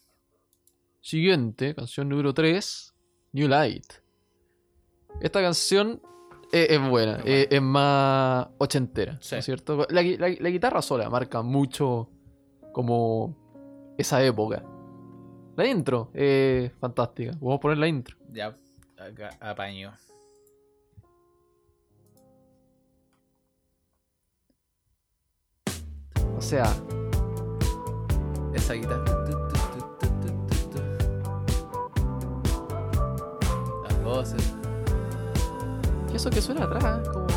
Siguiente, canción número 3, New Light. Esta canción es, es buena, Es buena. es más ochentera, Sí. ¿no es cierto? La, la- la guitarra sola marca mucho como esa época. La intro es fantástica. Vamos a poner la intro. Ya, acá apaño. O sea, Esa guitarra. Las voces. ¿Y eso que suena atrás? Como...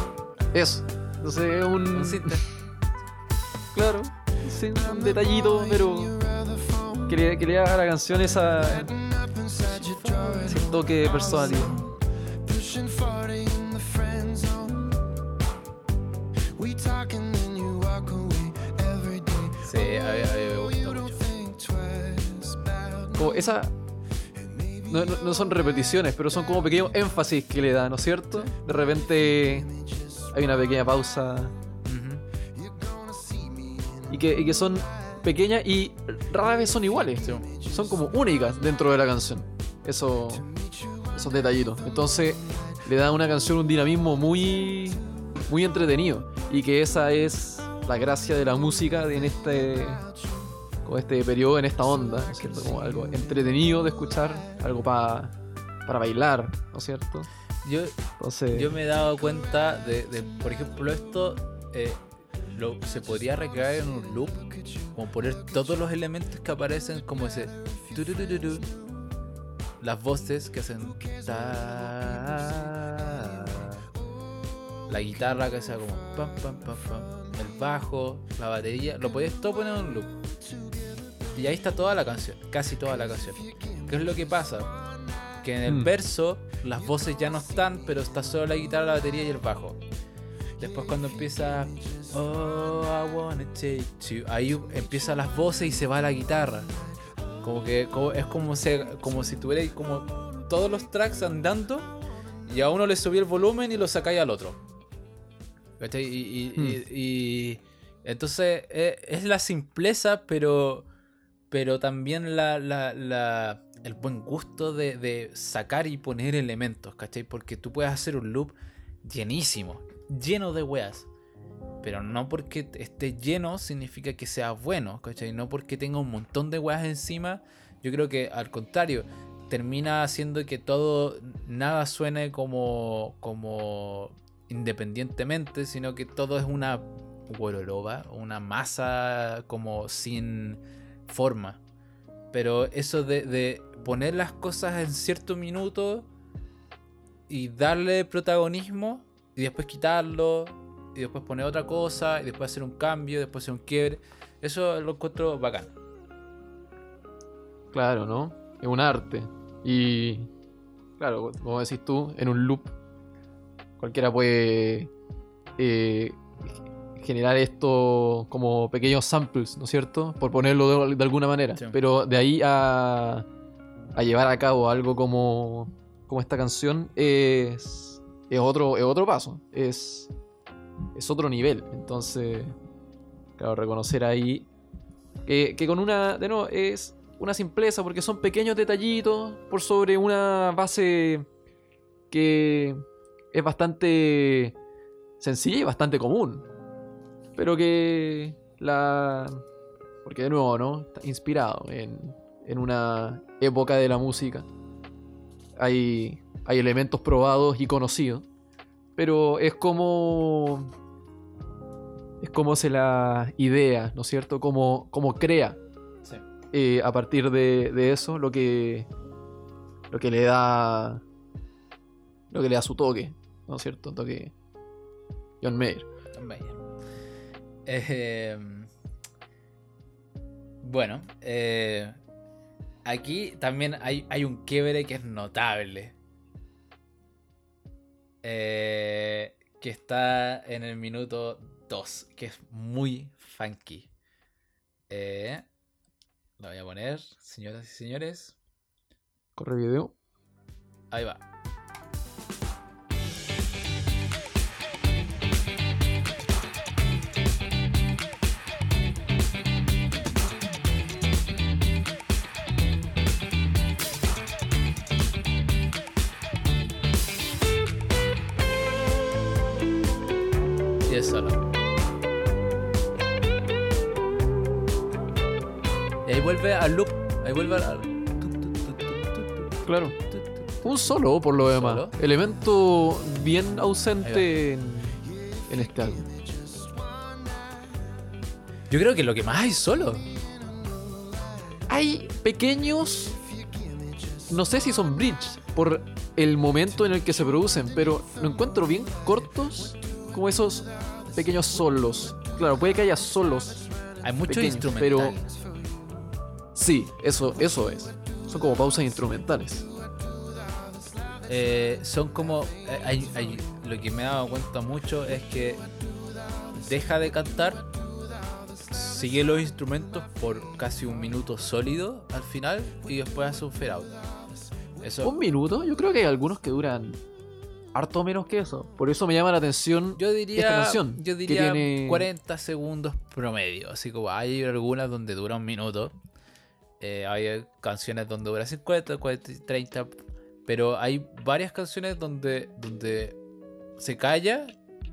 Eso. Entonces es un... Un. Claro, sí, un detallito, pero que le, que le da a la canción esa, ese toque personalidad. Pushing 40 in the friend zone. We talk and then you walk away every day. Sí, a mí, a me gusta mucho. Como esa. No, no- no son repeticiones, pero son como pequeños énfasis que le da, ¿no es cierto? De repente hay una pequeña pausa y que, y que son pequeñas y rara vez son iguales. Sí. Son como únicas dentro de la canción. Eso, esos detallitos. Entonces le da a una canción un dinamismo muy, muy entretenido. Y que esa es la gracia de la música en este, como este periodo, en esta onda. ¿no es cierto? Como algo entretenido de escuchar, algo pa- para bailar, ¿no es cierto? Yo, Entonces, yo me he dado cuenta de, de, por ejemplo, esto eh, lo, se podría recrear en un loop, como poner todos los elementos que aparecen, como ese. las voces que hacen. ta, la guitarra que sea como. pam, pam, pam, pam, el bajo, la batería, lo podéis todo poner en un loop. Y ahí está toda la canción, casi toda la canción. ¿Qué es lo que pasa? Que en el Mm. verso las voces ya no están, pero está solo la guitarra, la batería y el bajo. Después cuando empieza Oh, I wanna take you, ahí empiezan las voces y se va la guitarra. Como que como- es como, se, como si tuvierais como todos los tracks andando y a uno le subí el volumen y lo sacáis al otro. ¿Cachai? Y, y- Hmm. y- y- entonces eh, es la simpleza, pero pero también el buen gusto de, sacar y poner elementos, ¿cachai? Porque tú puedes hacer un loop llenísimo, lleno de weas. Pero no porque esté lleno significa que sea bueno, ¿cachai? No porque tenga un montón de weas encima. Yo creo que al contrario, termina haciendo que todo, nada suene como, como independientemente, sino que todo es una hueroloba, una masa como sin forma. Pero eso de, poner las cosas en cierto minuto y darle protagonismo y después quitarlo y después poner otra cosa y después hacer un cambio, después hacer un quiebre, eso lo encuentro bacán. Claro, ¿no? Es un arte. Y, claro, como decís tú, en un loop, cualquiera puede eh, generar esto como pequeños samples, ¿no es cierto? Por ponerlo de, de alguna manera. Sí. Pero de ahí a, a llevar a cabo algo como, como esta canción es, es, otro, es otro paso. Es, es otro nivel. Entonces, claro, reconocer ahí que, que con una, de nuevo, es una simpleza porque son pequeños detallitos por sobre una base que es bastante sencilla y bastante común. Pero que la... Porque de nuevo, ¿no? Está inspirado en, en una época de la música. Hay, hay elementos probados y conocidos. Pero es como... Es como se la idea, ¿no es cierto? Como, como crea Sí. eh, a partir de, de eso lo que lo que le da lo que le da su toque, ¿no es cierto? Toque John Mayer. John Mayer. Eh, bueno, eh, aquí también hay, hay un quiebre que es notable. Eh, que está en el minuto 2, que es muy funky. Eh, lo voy a poner, señoras y señores. Corre video. Ahí va. Solo. Y ahí vuelve al loop. Ahí vuelve al. Claro. Un solo, por lo demás. Solo. Elemento bien ausente en, en este álbum. Yo creo que lo que más hay solo. Hay pequeños. No sé si son bridge por el momento en el que se producen, pero lo encuentro bien cortos como esos pequeños solos. Claro, puede que haya solos. Hay mucho instrumental. pero sí, eso, eso es. Son como pausas instrumentales. Eh, son como. eh, hay- hay- lo que me he dado cuenta mucho es que deja de cantar, sigue los instrumentos por casi un minuto sólido al final y después hace un fade out. Eso, Un minuto, yo creo que hay algunos que duran harto menos que eso. Por eso me llama la atención yo diría, esta canción. yo que tiene- 40 segundos promedio. Así como hay algunas donde dura un minuto. Eh, hay canciones donde dura 50, 40, 30. Pero hay varias canciones donde, donde se calla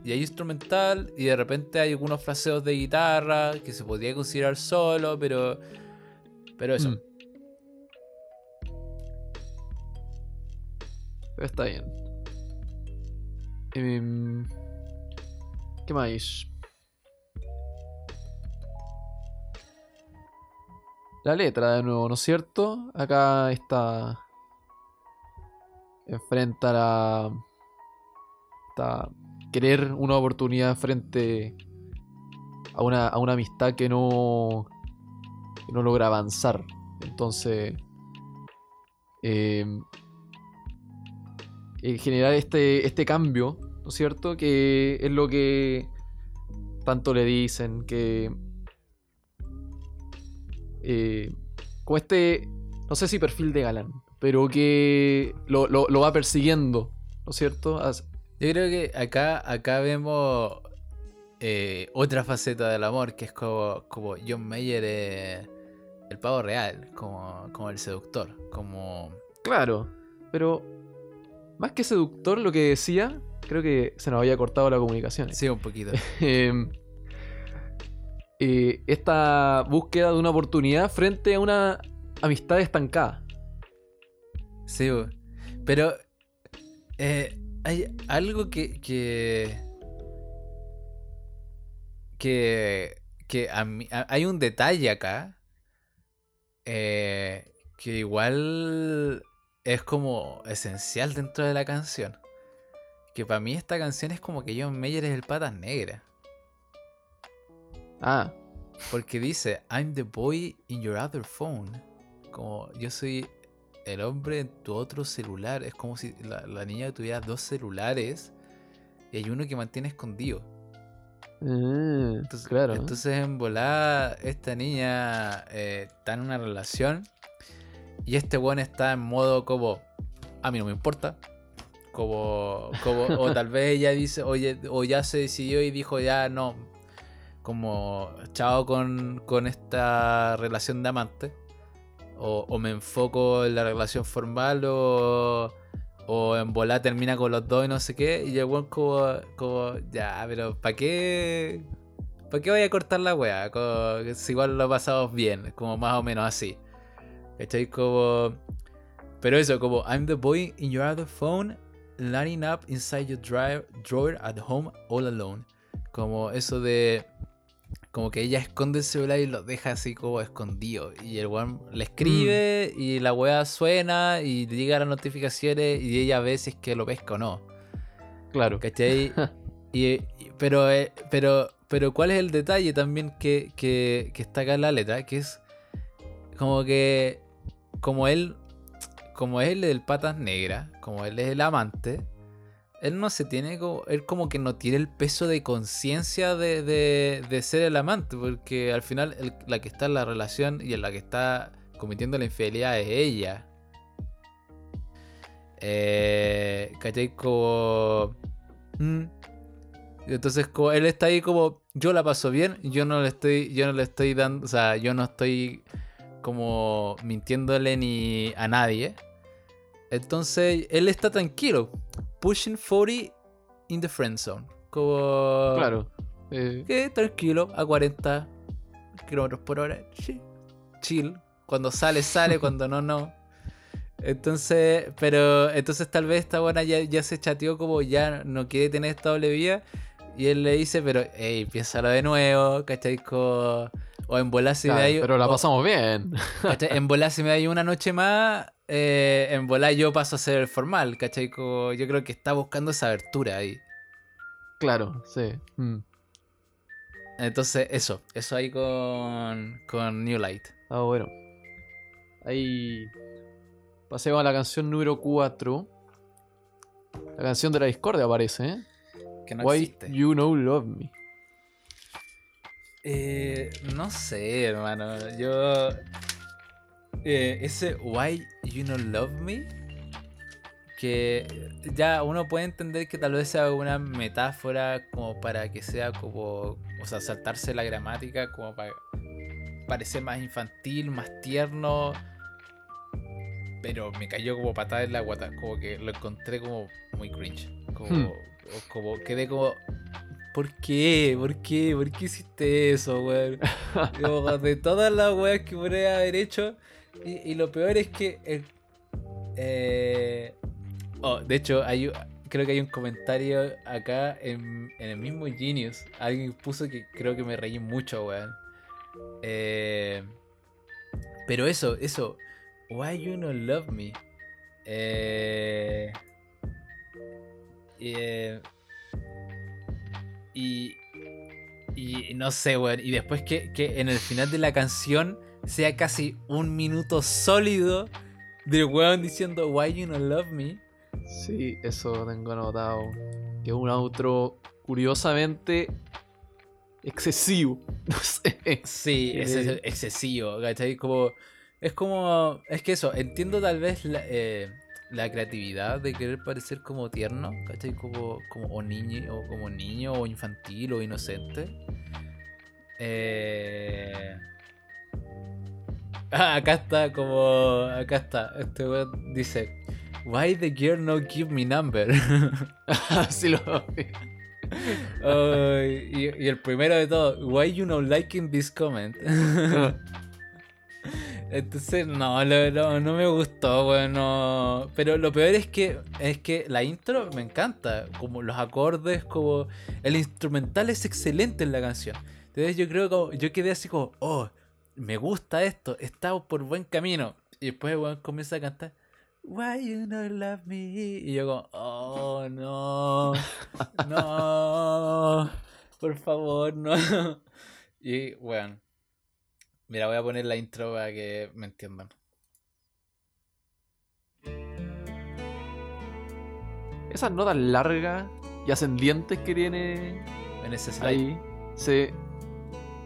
y hay instrumental y de repente hay algunos fraseos de guitarra que se podría considerar solo, pero. Pero eso. Mm. Está bien. Em, ¿Qué más? La letra de nuevo, ¿no es cierto? Acá está. Enfrenta la. Querer una oportunidad frente a una, a una amistad que no. que no logra avanzar. Entonces. eh, generar este, este cambio, ¿no es cierto? Que es lo que tanto le dicen, que... eh, como este, no sé si perfil de galán, pero que lo, lo- lo va persiguiendo, ¿no es cierto? As- Yo creo que acá, acá vemos eh, otra faceta del amor, que es como, como John Mayer es el pavo real, como, como el seductor, como... Claro, pero más que seductor lo que decía, creo que se nos había cortado la comunicación. Sí, un poquito. eh, eh, esta búsqueda de una oportunidad frente a una amistad estancada. Sí, pero eh, hay algo que... que... que, que a mí- a- hay un detalle acá eh, que igual es como esencial dentro de la canción. Que para mí esta canción es como que John Mayer es el patas negra. Ah, Porque dice, I'm the boy in your other phone. Como yo soy el hombre en tu otro celular. Es como si la, la niña tuviera dos celulares y hay uno que mantiene escondido. mm, Entonces, claro. entonces en volada, esta niña eh, está en una relación y este weón está en modo como, a mí no me importa. Como, como o tal vez ella dice, oye, o ya se decidió y dijo, ya no, como, chao con, con esta relación de amante. O, me enfoco en la relación formal o, o en volar termina con los dos y no sé qué. Y el como, como ya, pero ¿para qué? ¿Para qué voy a cortar la wea? Como, si igual lo pasamos bien, como más o menos así. ¿Cachai? Como... Pero eso, como I'm the boy in your other phone, lining up inside your dra- drawer at home all alone. Como eso de... como que ella esconde el celular y lo deja así como escondido. Y el weón le escribe y la weá suena y le llegan las notificaciones y ella ve si es que lo pesca o no. Claro. ¿Cachai? y, y- pero, eh, pero, pero ¿cuál es el detalle también que, que, que está acá en la letra? Que es como que como él, como él es el patas negras, como él es el amante, él no se tiene como, él como que no tiene el peso de conciencia de, de, de ser el amante, porque al final el- la que está en la relación y en la que está cometiendo la infidelidad es ella. Eh, ¿Cachai? Como... mm. Entonces como él está ahí como, yo la paso bien, yo no le estoy, yo no le estoy dando, o sea, yo no estoy como mintiéndole ni a nadie. Entonces él está tranquilo, pushing 40 in the friend zone. Como... Claro. Eh, Que tranquilo, a 40 kilómetros por hora. chi- Chill. Cuando sale, sale, cuando no, no. Entonces, pero entonces tal vez esta buena ya, ya se chateó como ya no quiere tener esta doble vía. Y él le dice, pero, hey, piénsalo de nuevo, ¿cachai? O en volar si me hay- pero la o- pasamos bien. ¿cachai? En volar si me hay una noche más, eh, en volar yo paso a ser el formal, ¿cachai? Yo creo que está buscando esa abertura ahí. claro, sí. Mm. Entonces, eso, eso ahí con, con New Light. Ah, bueno. Ahí pasemos a la canción número 4. La canción de la discordia aparece, ¿eh? Que no Why existe. You Know Love Me. Eh, no sé, hermano. Yo. Eh, ese Why You No Love Me. Que ya uno puede entender que tal vez sea una metáfora como para que sea como. O sea, saltarse la gramática como para parecer más infantil, más tierno. Pero me cayó como patada en la guata. Como que lo encontré como muy cringe. Como, Hmm. como quedé como. ¿Por qué? ¿Por qué? ¿Por qué hiciste eso, weón? Como de todas las weas que podría haber hecho. Y, lo peor es que. el- eh, oh, de hecho, hay, creo que hay un comentario acá en, en el mismo Genius. Alguien puso que creo que me reí mucho, weón. Eh, pero eso, eso. Why you no love me? Eh, eh, y, y no sé, weón. Y después que, que en el final de la canción sea casi un minuto sólido del weón diciendo Why you no love me. Sí, eso tengo anotado. Que es un outro curiosamente excesivo. No sé. Sí, Eh. es excesivo, ¿cachai? Como, es como, es que eso, entiendo tal vez la, eh, la creatividad de querer parecer como tierno, ¿cachai? Como, como o niño, o como niño, o infantil, o inocente. Eh... Ah, acá está, como, acá está, este weón dice, Why the girl no give me number? Así lo Ay, y, y el primero de todo, Why you no liking this comment? Entonces, no, lo- lo- no me gustó, bueno. Pero lo peor es que es que la intro me encanta. Como los acordes, como. El instrumental es excelente en la canción. Entonces yo creo que yo quedé así como, oh, me gusta esto, está por buen camino. Y después el weón comienza a cantar. Why you not love me? Y yo como, oh no, no, por favor, no. Y bueno, mira, voy a poner la intro para que me entiendan. Esas notas largas y ascendientes que tiene En ese slide. ahí. Se.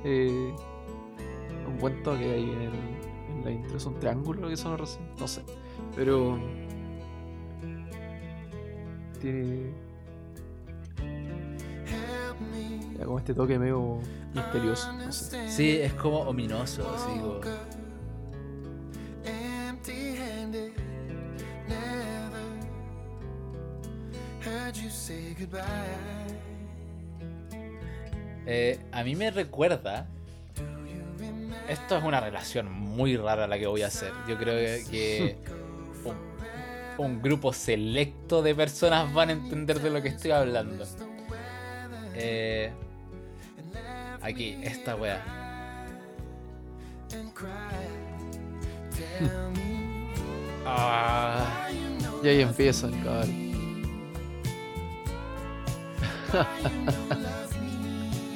Eh, un buen toque ahí en, el- en la intro. Es un triángulo que son recién. No sé. Pero. Tiene. Ya como este toque medio misterioso. Sí, es como ominoso, así como-. Eh, a mí me recuerda. Esto es una relación muy rara la que voy a hacer. Yo creo que- un, un grupo selecto de personas van a entender de lo que estoy hablando. Eh, aquí, esta wea. Ah, Y ahí empiezan, cabrón.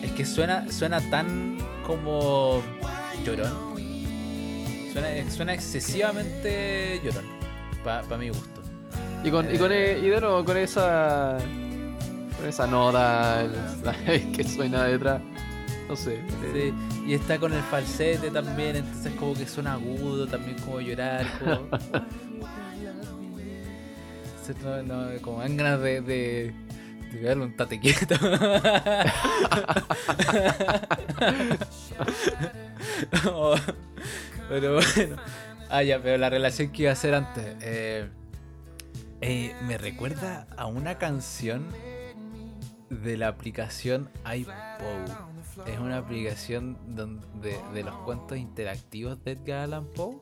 es que suena, suena tan como llorón. Suena, suena excesivamente llorón, para mi gusto. Y con, y con e- y de nuevo, con esa. Con esa nota el- que suena detrás. No sé. eh, Sí, y está con el falsete también, entonces como que suena agudo, también como llorar, como... No, no, como dan ganas de, de, de pegarle un tate quieto. Pero bueno. Ah, ya, pero la relación que iba a hacer antes. eh, eh, me recuerda a una canción de la aplicación iPoe. Es una aplicación donde, de, los cuentos interactivos de Edgar Allan Poe.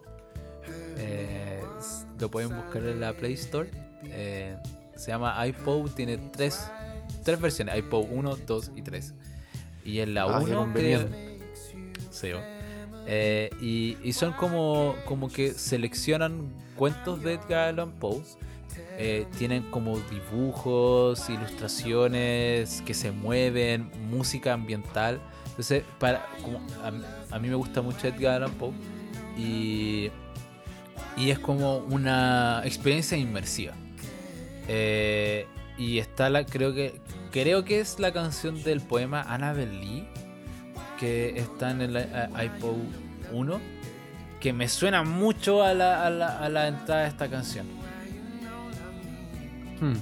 Eh, lo pueden buscar en la Play Store. Eh, se llama iPoe, tiene tres, tres versiones: iPoe 1, 2 y 3. Y en la Ah, qué 1 conveniente. Sí, ¿o? Eh, y, son como, como que seleccionan cuentos de Edgar Allan Poe. Eh, tienen como dibujos, ilustraciones que se mueven, música ambiental. Entonces, para, a, a mí me gusta mucho Edgar Allan Poe y, y es como una experiencia inmersiva. Eh, y está la, creo que, creo que es la canción del poema Annabel Lee que está en el eh, iPod 1 que me suena mucho a la, a la, a la entrada de esta canción. hmm.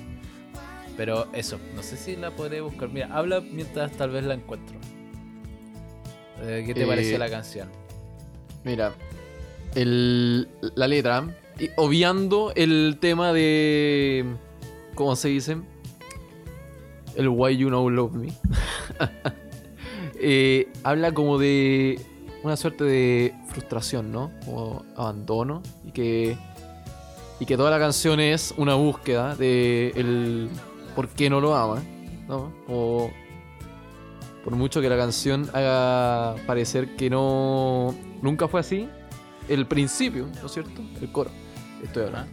Pero eso, no sé si la podré buscar. Mira, habla mientras tal vez la encuentro. Eh, ¿Qué te Eh, pareció la canción? Mira, el, la letra, y obviando el tema de. ¿Cómo se dice? El Why You Know Love Me. Eh, habla como de una suerte de frustración, ¿no? Como abandono. Y que. Y que toda la canción es una búsqueda de el por qué no lo ama, ¿no? O por mucho que la canción haga parecer que no nunca fue así, el principio, ¿no es cierto? El coro, estoy hablando.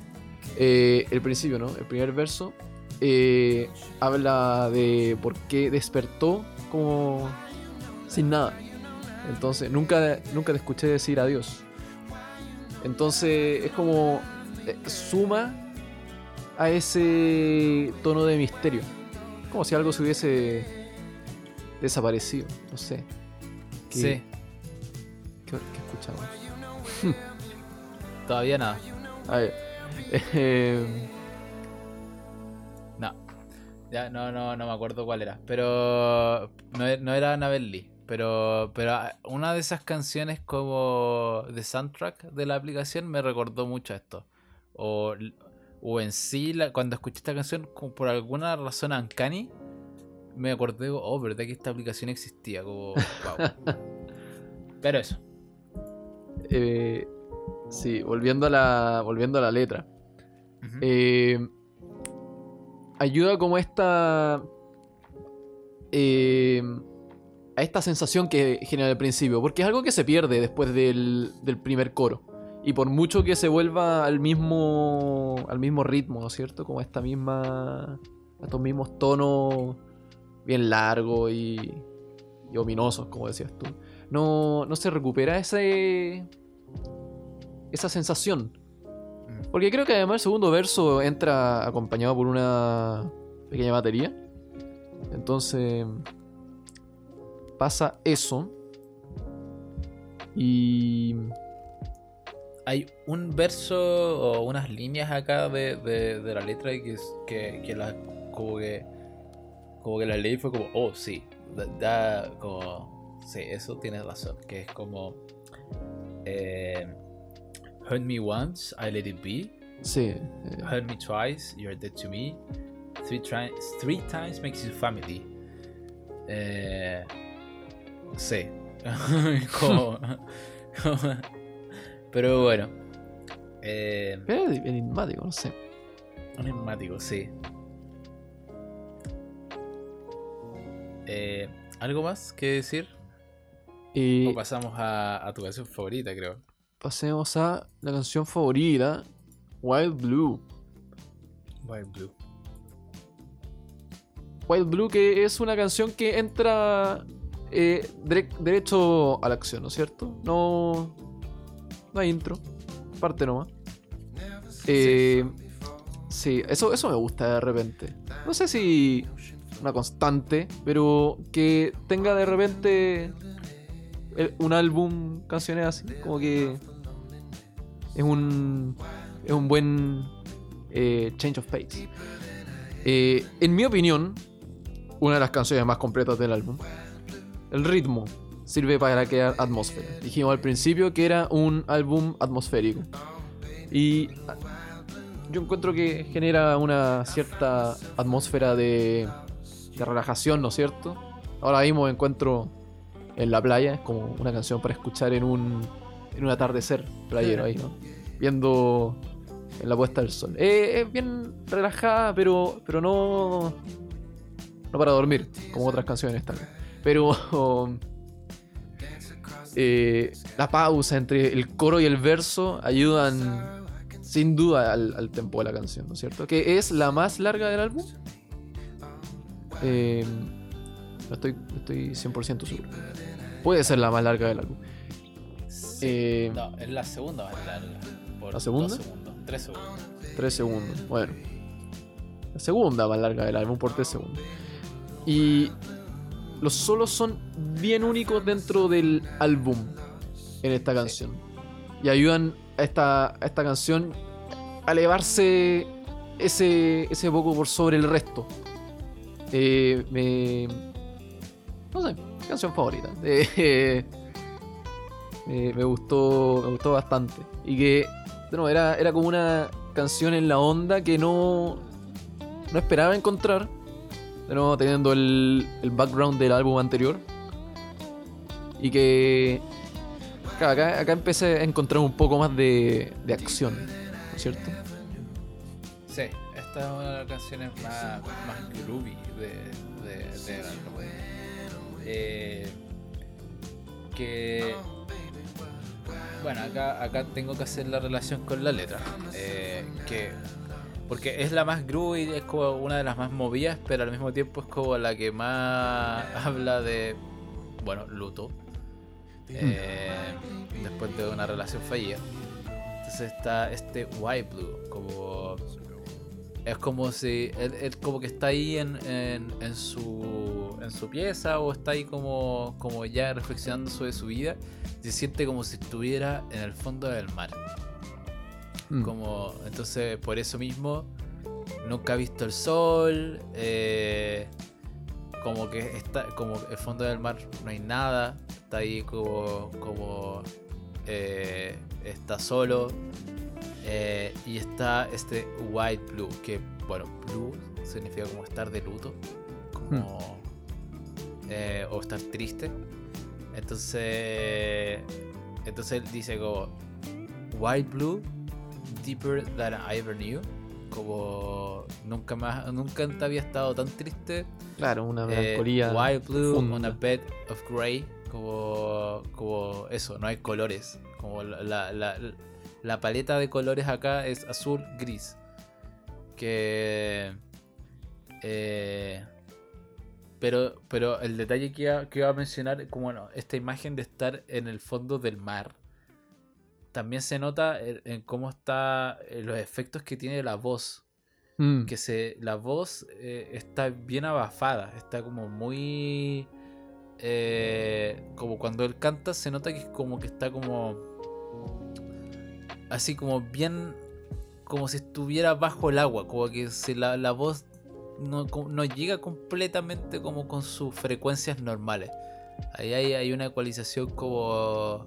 Eh, el principio, ¿no? El primer verso eh, habla de por qué despertó como sin nada. Entonces, nunca, nunca te escuché decir adiós. Entonces, es como eh, suma a ese tono de misterio. Como si algo se hubiese desaparecido, no sé. ¿Qué, Sí, ¿qué, qué escuchamos? todavía nada. A ver. eh, No. Ya no, no, no me acuerdo cuál era. Pero no, no era Annabelle Lee. Pero, pero ah, una de esas canciones como de soundtrack de la aplicación me recordó mucho a esto. O, o en sí, la- cuando escuché esta canción, como por alguna razón Uncanny, me acordé, oh, verdad que esta aplicación existía. Como, wow. Pero eso. eh, sí, volviendo a la. Volviendo a la letra. Eh, ayuda como esta. eh, a esta sensación que genera al principio. Porque es algo que se pierde después del, del primer coro. Y por mucho que se vuelva al mismo. al mismo ritmo, ¿no es cierto? Como esta misma. estos mismos tonos bien largos y. y ominosos, como decías tú. No, no se recupera ese. esa sensación. Mm. Porque creo que además el segundo verso entra acompañado por una pequeña batería. Entonces pasa eso. Y Hay un verso o unas líneas acá de, de- de la letra que, que, que la, como que como que la leí y fue como, oh sí, da, como, sí, eso tienes razón, que es como, eh, hurt me once, I let it be, sí, eh, hurt me twice, you're dead to me, three, three times makes you family. Eh, sí, como, como- pero bueno. Eh, es enigmático, no sé. enigmático, sí. Eh, ¿Algo más que decir Y O pasamos a, a tu canción favorita, creo. pasemos a la canción favorita, Wild Blue. Wild Blue. Wild Blue que es una canción que entra eh, derecho a la acción, ¿no es cierto? No, no hay intro, parte nomás. Eh, sí, eso, eso me gusta de repente. No sé si una constante, pero que tenga de repente un álbum, canciones así, como que es un, es un buen eh, change of pace. Eh, en mi opinión, una de las canciones más completas del álbum. El ritmo sirve para crear atmósfera. Dijimos al principio que era un álbum atmosférico. Y yo encuentro que genera una cierta atmósfera de, relajación, ¿no es cierto? Ahora mismo me encuentro en la playa, es como una canción para escuchar en un, en un atardecer playero ahí, ¿no? Viendo en la puesta del sol. Eh, es bien relajada, pero, pero no, no para dormir, como otras canciones tal Pero eh, la pausa entre el coro y el verso ayudan sin duda al, al tempo de la canción, ¿no es cierto? Que es la más larga del álbum. Eh, no estoy, estoy 100% seguro. Puede ser la más larga del álbum. Eh, no, es la segunda más larga. Por ¿La segunda? dos segundos, tres segundos. 3 segundos. Bueno. La segunda más larga del álbum por 3 segundos. Y los solos son bien únicos dentro del álbum en esta canción. Y ayudan a esta, a esta canción a elevarse ese, ese poco por sobre el resto. Eh, me. No sé, canción favorita. Eh, me, me gustó. Me gustó bastante. Y que. nuevo, era, era como una canción en la onda que no. No esperaba encontrar. De nuevo, teniendo el, el background del álbum anterior. Y que. acá, acá empecé a encontrar un poco más de, de acción. ¿No es cierto? Sí, esta es una de las canciones más, más groovy de, de, del álbum. Eh, que. Bueno, acá, acá tengo que hacer la relación con la letra. eh, que. Porque es la más groovy, es como una de las más movidas, pero al mismo tiempo es como la que más habla de. Bueno, luto. eh, después de una relación fallida. Entonces está este White Blue, como. Es como si. Él, él como que está ahí en, en, en su. en su pieza o está ahí como. como ya reflexionando sobre su vida. Se siente como si estuviera en el fondo del mar. Mm. Como, entonces, por eso mismo, nunca ha visto el sol. eh, como que está, como el fondo del mar no hay nada. Está ahí como, como eh, está solo. eh, y está este white blue, que bueno, blue significa como estar de luto. Como, eh, o estar triste. Entonces, entonces él dice como white blue deeper than I ever knew. Como nunca más, nunca antes había estado tan triste. Claro, una Eh, melancolía. white blue profunda. on a bed of grey. Como, como eso, no hay colores. Como la, la, la- la paleta de colores acá es azul, gris. Que. eh, pero, pero el detalle que iba, que iba a mencionar, como bueno, esta imagen de estar en el fondo del mar, también se nota en, en cómo está en los efectos que tiene la voz. Mm. Que se, la voz eh, está bien abafada, está como muy... eh, como cuando él canta se nota que es como que está como... Así como bien... Como si estuviera bajo el agua, como que si la, la voz no, no llega completamente como con sus frecuencias normales. Ahí hay, hay una ecualización como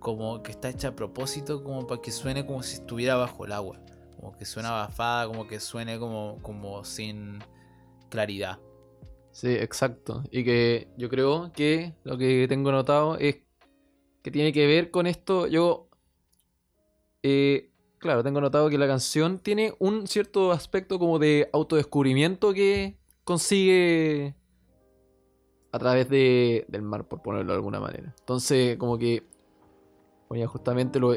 como que está hecha a propósito como para que suene como si estuviera bajo el agua. Como que suena bafada, como que suene como, como sin claridad. Sí, exacto. Y que yo creo que lo que tengo notado es que tiene que ver con esto. Yo, eh, claro, tengo notado que la canción tiene un cierto aspecto como de autodescubrimiento que consigue a través de, del mar, por ponerlo de alguna manera. Entonces, como que, oye, justamente lo,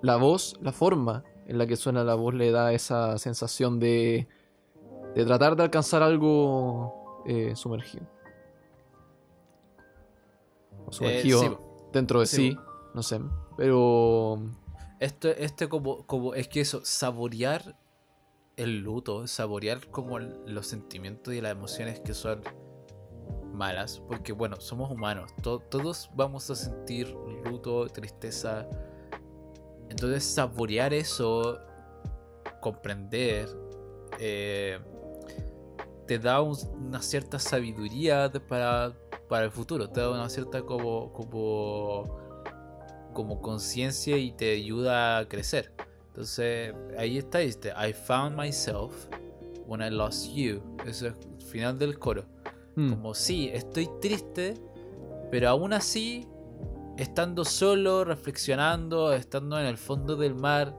la voz, la forma en la que suena la voz le da esa sensación de, de tratar de alcanzar algo eh, sumergido. O sumergido sí, dentro de sí, sí, no sé. Pero Esto, este como, como, es que eso, saborear el luto, saborear como el- los sentimientos y las emociones que son malas, porque bueno, somos humanos, to- todos vamos a sentir luto, tristeza, entonces saborear eso, comprender, eh, te da un- una cierta sabiduría para, para el futuro, te da una cierta como, como como conciencia y te ayuda a crecer. Entonces, ahí está, ¿viste? I found myself when I lost you. Eso es el final del coro. Mm, Como sí, estoy triste, pero aún así, estando solo, reflexionando, estando en el fondo del mar,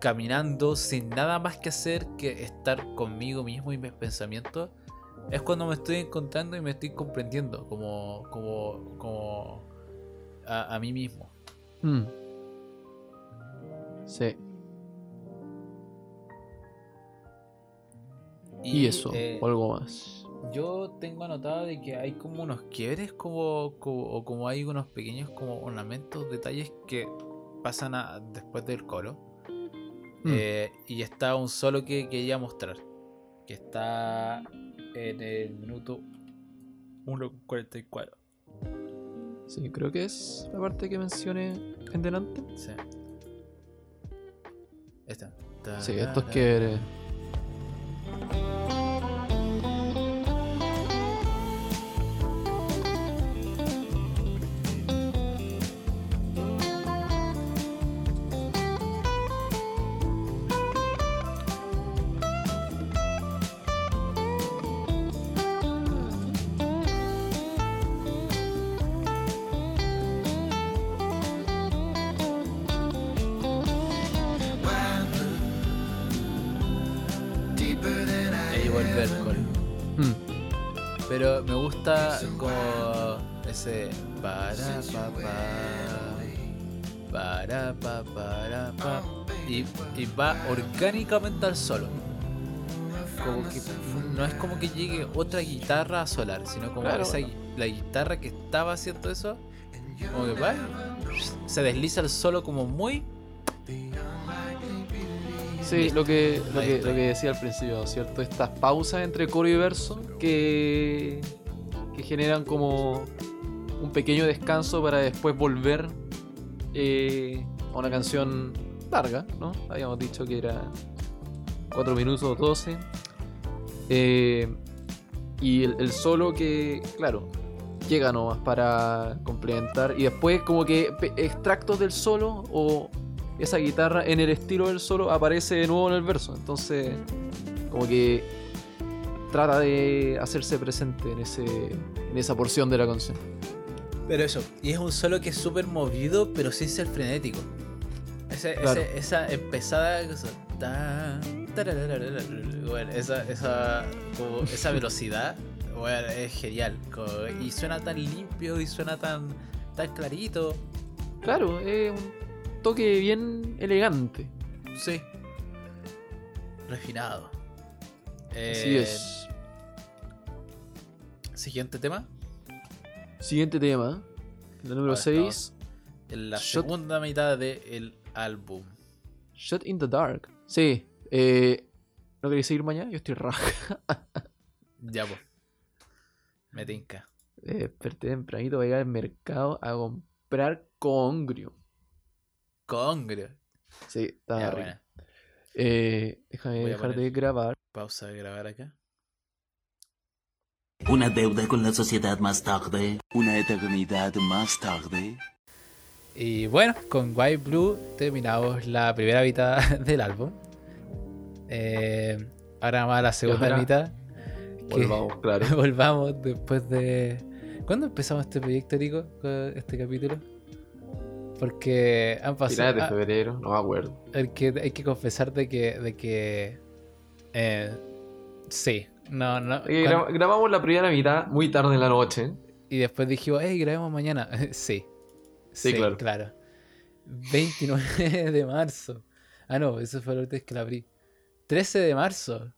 caminando, sin nada más que hacer que estar conmigo mismo y mis pensamientos, es cuando me estoy encontrando y me estoy comprendiendo como, como, como a, a mí mismo. mm. Sí. Y, eso, eh, o algo más. Yo tengo anotado de que hay como unos quiebres como, como- o como hay unos pequeños como ornamentos, detalles que pasan a- después del coro. Mm. Eh, y está un solo que quería mostrar. Que está en el minuto 1.44. Sí, creo que es la parte que mencioné en delante. Sí. Esta. Sí, esto es orgánicamente al solo. Como que no es como que llegue otra guitarra a solar, sino como Claro. esa la guitarra que estaba haciendo eso, como que va, se desliza el solo como muy Sí, lo que, lo, que, lo que decía al principio, ¿cierto? Estas pausas entre coro y verso que, que generan como un pequeño descanso para después volver eh, a una canción larga, ¿no? Habíamos dicho que era 4 minutos 12. Eh, y el, solo que, claro, llega nomás para complementar. Y después como que extractos del solo o esa guitarra en el estilo del solo aparece de nuevo en el verso. Entonces, como que trata de hacerse presente en, ese, en esa porción de la canción. Pero eso, y es un solo que es súper movido, pero sin ser frenético. Ese- ese- Claro. esa empezada, cosa, bueno, esa, esa, como esa velocidad bueno, es genial. como- y suena tan limpio y suena tan, tan clarito. Claro, es un toque bien elegante. Sí. Refinado. Así Eh, es. Siguiente tema. Siguiente tema, el número Ahora 6, En la Shot- segunda mitad del álbum. Shot in the Dark. Sí, eh, ¿no queréis seguir mañana? Yo estoy raja. Ya, pues. Me tinca. Eh, desperté tempranito para ir al mercado a comprar congrio. Congrio. Sí, estaba Ya, rico. Eh, déjame Voy a dejar de grabar. Pausa de grabar acá. Una deuda con la sociedad más tarde. Una eternidad más tarde. Y bueno, con White Blue terminamos la primera mitad del álbum. Eh, ahora más la segunda ahora mitad. Volvamos, claro. volvamos después de. ¿Cuándo empezamos este proyecto, con Este capítulo. Porque han pasado. Finales de ah, febrero, no me acuerdo. el que, hay que confesar de que. De que eh, sí. No, no. Cuan- gra- grabamos la primera mitad muy tarde en la noche. Y después dijimos, hey, grabemos mañana. sí. Sí, claro. 29 de marzo. Ah, no, eso fue la vez que la abrí. 13 de marzo.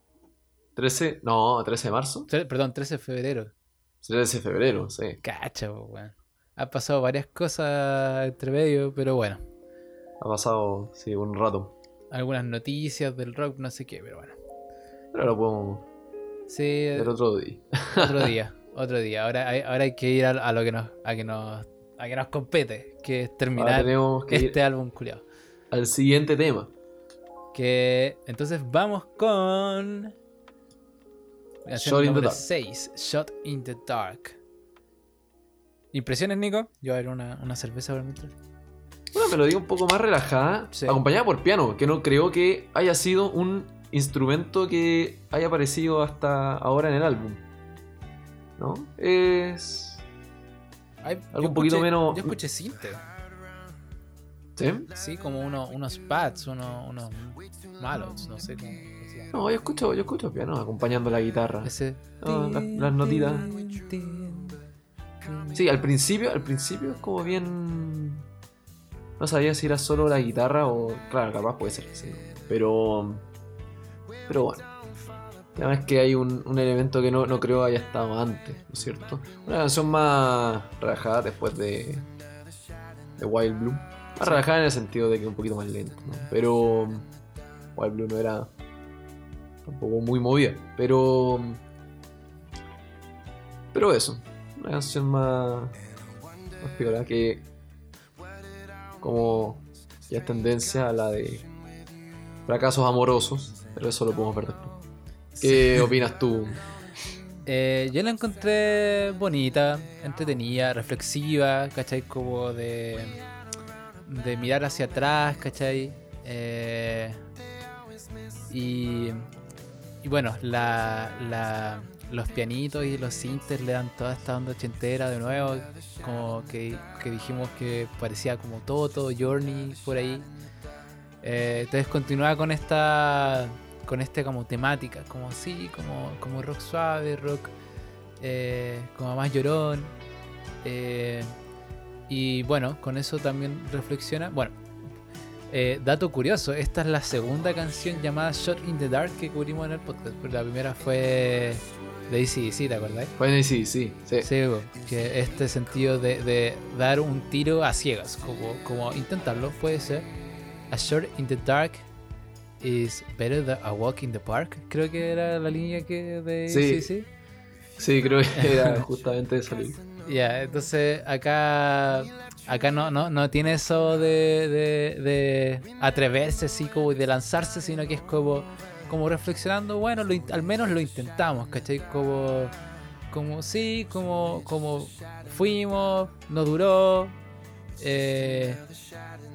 13, no, 13 de marzo. Tre- perdón, 13 de febrero. 13 de febrero, sí. Cacha, weón. Ha pasado varias cosas entre medio, pero bueno. Ha pasado, sí, un rato. Algunas noticias del rock, no sé qué, pero bueno. Pero lo podemos Sí, ver otro día. otro día, otro día. Ahora hay, ahora hay que ir a, a lo que nos, a que nos, a que nos compete, que es terminar que este álbum culiado. al siguiente tema. Que entonces vamos con Shot in the Dark. 6, Shot in the Dark. ¿Impresiones, Nico? Yo a ver una, una cerveza por mientras. Una melodía un poco más relajada, Sí. acompañada por piano, que no creo que haya sido un instrumento que haya aparecido hasta ahora en el álbum. ¿No? Es. Ay, Algo un poquito escuché- menos- Yo escuché cinte. ¿Sí? Sí, como uno- unos pads, uno- unos malos, no sé cómo. No, yo escucho, yo escucho piano acompañando la guitarra. Ese. Ah, las- las notitas. Sí, al principio, al principio es como bien. No sabía si era solo la guitarra o. Claro, capaz puede ser sí. Pero. Pero bueno. Además que hay un, un elemento que no, no creo haya estado antes, ¿no es cierto? Una canción más relajada después de. de Wild Blue. Más relajada en el sentido de que un poquito más lento, ¿no? Pero. Wild Blue no era. tampoco muy movida. Pero. Pero eso. Una canción más. más piola que. Como ya es tendencia a la de fracasos amorosos, pero eso lo podemos ver después. ¿Qué opinas tú? Eh, yo la encontré bonita, entretenida, reflexiva, ¿cachai? Como de, de mirar hacia atrás, ¿cachai? Eh, y, y bueno, la, la- los pianitos y los sintes le dan toda esta onda ochentera de nuevo, como que, que dijimos que parecía como Toto, Journey, por ahí. Eh, entonces continúa con esta con este como temática, como así, como, como rock suave, rock eh, como más llorón. eh, y bueno, con eso también reflexiona. Bueno, eh, dato curioso, esta es la segunda canción llamada Shot in the Dark que cubrimos en el podcast, pero la primera fue de ACDC, ¿te acordáis? Bueno, y sí, sí, sí. Sí, que este sentido de, de dar un tiro a ciegas, como, como intentarlo, puede ser. A shot in the dark is better than a walk in the park. Creo que era la línea que de Sí. sí. Sí, creo que era justamente esa línea. Ya, entonces acá acá no, no, no tiene eso de, de, de atreverse así como de lanzarse, sino que es como, como reflexionando, bueno, lo al menos lo intentamos, ¿cachai? Como, como sí, como, como fuimos, no duró, eh,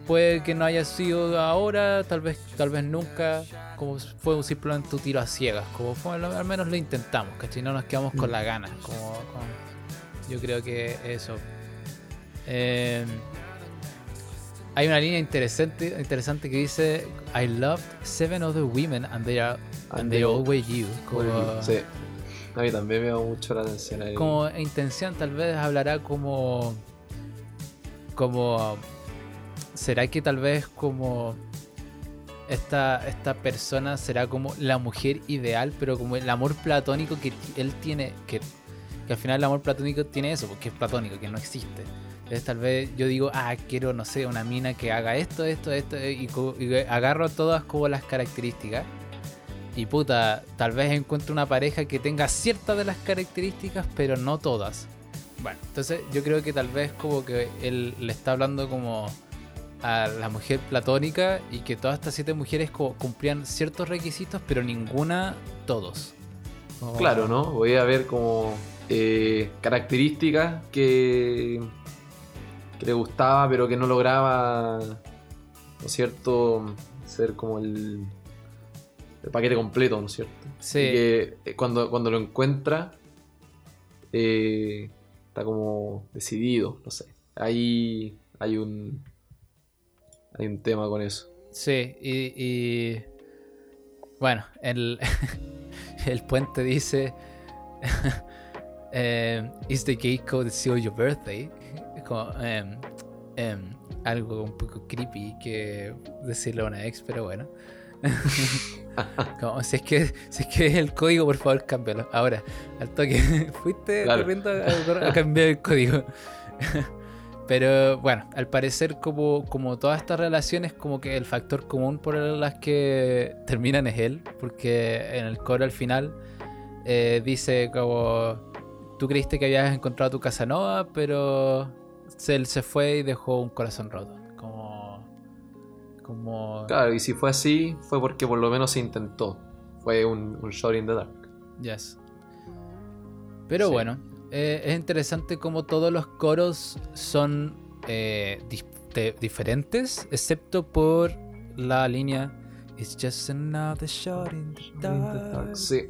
puede que no haya sido ahora, tal vez, tal vez nunca, como fue un simplemente un tiro a ciegas, como fue, al menos lo intentamos, ¿cachai? No nos quedamos con la gana, como yo creo que eso. Eh, hay una línea interesante, interesante que dice I loved seven other women and they are and they always you. Como, Sí. A mí también me mucho la atención ahí. como intención tal vez hablará como como será que tal vez como esta, esta persona será como la mujer ideal pero como el amor platónico que él tiene que, al final el amor platónico tiene eso porque es platónico que no existe entonces tal vez yo digo ah quiero no sé una mina que haga esto esto esto y, co- y agarro todas como las características y puta, tal vez encuentre una pareja que tenga ciertas de las características, pero no todas. Bueno, entonces yo creo que tal vez como que él le está hablando como a la mujer platónica y que todas estas siete mujeres cumplían ciertos requisitos, pero ninguna todos. Claro, ¿no? Voy a ver como eh, características que, que le gustaba, pero que no lograba, ¿no es cierto? Ser como el, el paquete completo, ¿no es cierto? Sí. Y que eh, cuando, cuando lo encuentra, eh, está como decidido, no sé. Ahí hay un, hay un tema con eso. Sí, y, y- bueno, el, el puente dice eh, Is the gate code still your birthday? Como, em, em, algo un poco creepy que decirle a una ex, pero bueno. Como, si es que si es que es el código, por favor, cámbialo. Ahora, al toque, fuiste Claro. corriendo a, a cambiar el código. Pero bueno, al parecer como, como todas estas relaciones, como que el factor común por las que terminan es él, porque en el coro al final eh, dice como, tú creíste que habías encontrado tu Casanova, pero él se fue y dejó un corazón roto. Como... Como... Claro, y si fue así, fue porque por lo menos se intentó. Fue un, un shot in the dark. Yes. Pero Sí. bueno, eh, es interesante como todos los coros son eh, diferentes, excepto por la línea It's just another shot in the dark. Sí,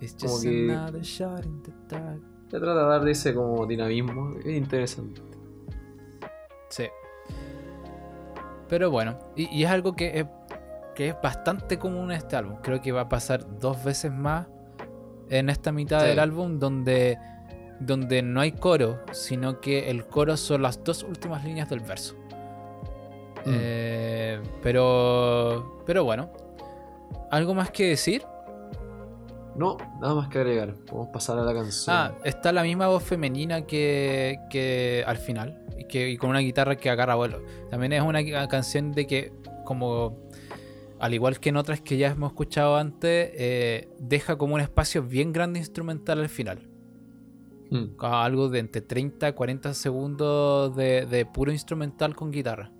It's como just que- another shot in the dark. se trata de dar ese como dinamismo. Es interesante. Sí. Pero bueno, y, y es algo que es, que es bastante común en este álbum. Creo que va a pasar dos veces más en esta mitad Sí. del álbum donde, donde no hay coro, sino que el coro son las dos últimas líneas del verso. Mm. Eh, pero, pero bueno, ¿algo más que decir? No, nada más que agregar. Podemos pasar a la canción. Ah, está la misma voz femenina que, que al final. Y, que, y con una guitarra que agarra vuelo. También es una ca- canción de que, como al igual que en otras que ya hemos escuchado antes, eh, deja como un espacio bien grande instrumental al final. Mm. Algo de entre 30 y 40 segundos de, de puro instrumental con guitarra.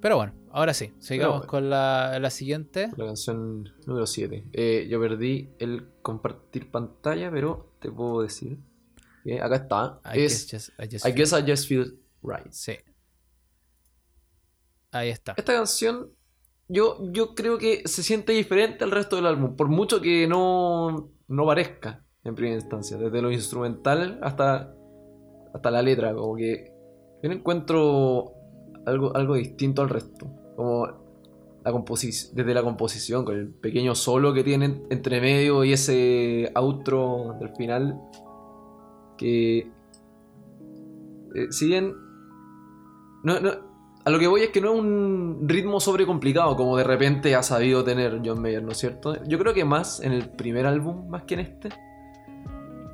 Pero bueno, ahora sí, sigamos bueno. con la, la siguiente. La canción número 7. yo perdí el compartir pantalla, pero te puedo decir. que acá está. I es guess just- I just I guess I just feel right. Sí. Ahí está. Esta canción, yo, yo creo que se siente diferente al resto del álbum, por mucho que no, no parezca en primera instancia, desde lo instrumental hasta, hasta la letra, como que yo encuentro algo, algo distinto al resto, como la composi- desde la composición, con el pequeño solo que tienen entre medio y ese outro del final, que eh, si bien no, no- a lo que voy es que no es un ritmo sobrecomplicado como de repente ha sabido tener John Mayer, ¿no es cierto? Yo creo que más en el primer álbum, más que en este.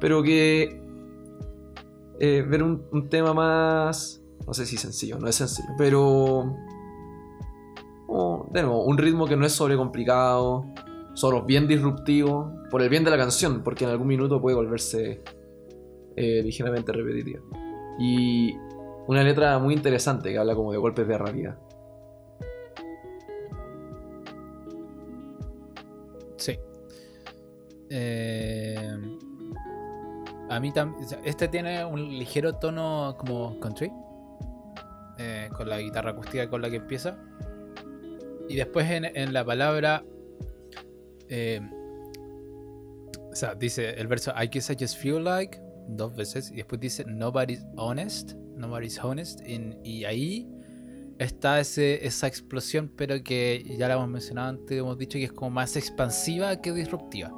Pero que eh, ver un, tema más, no sé si sencillo, no es sencillo, pero como, de nuevo, un ritmo que no es sobrecomplicado, solo bien disruptivo, por el bien de la canción, porque en algún minuto puede volverse eh, ligeramente repetitiva. Y una letra muy interesante que habla como de golpes de realidad. Sí. Eh, a mí también. Este tiene un ligero tono como country. eh, con la guitarra acústica con la que empieza. Y después en, en la palabra. eh, o sea, dice el verso I guess I just feel like. Dos veces. Y después dice Nobody's honest. Nobody's honest. y ahí está ese, esa explosión, pero que ya la hemos mencionado antes, hemos dicho que es como más expansiva que disruptiva,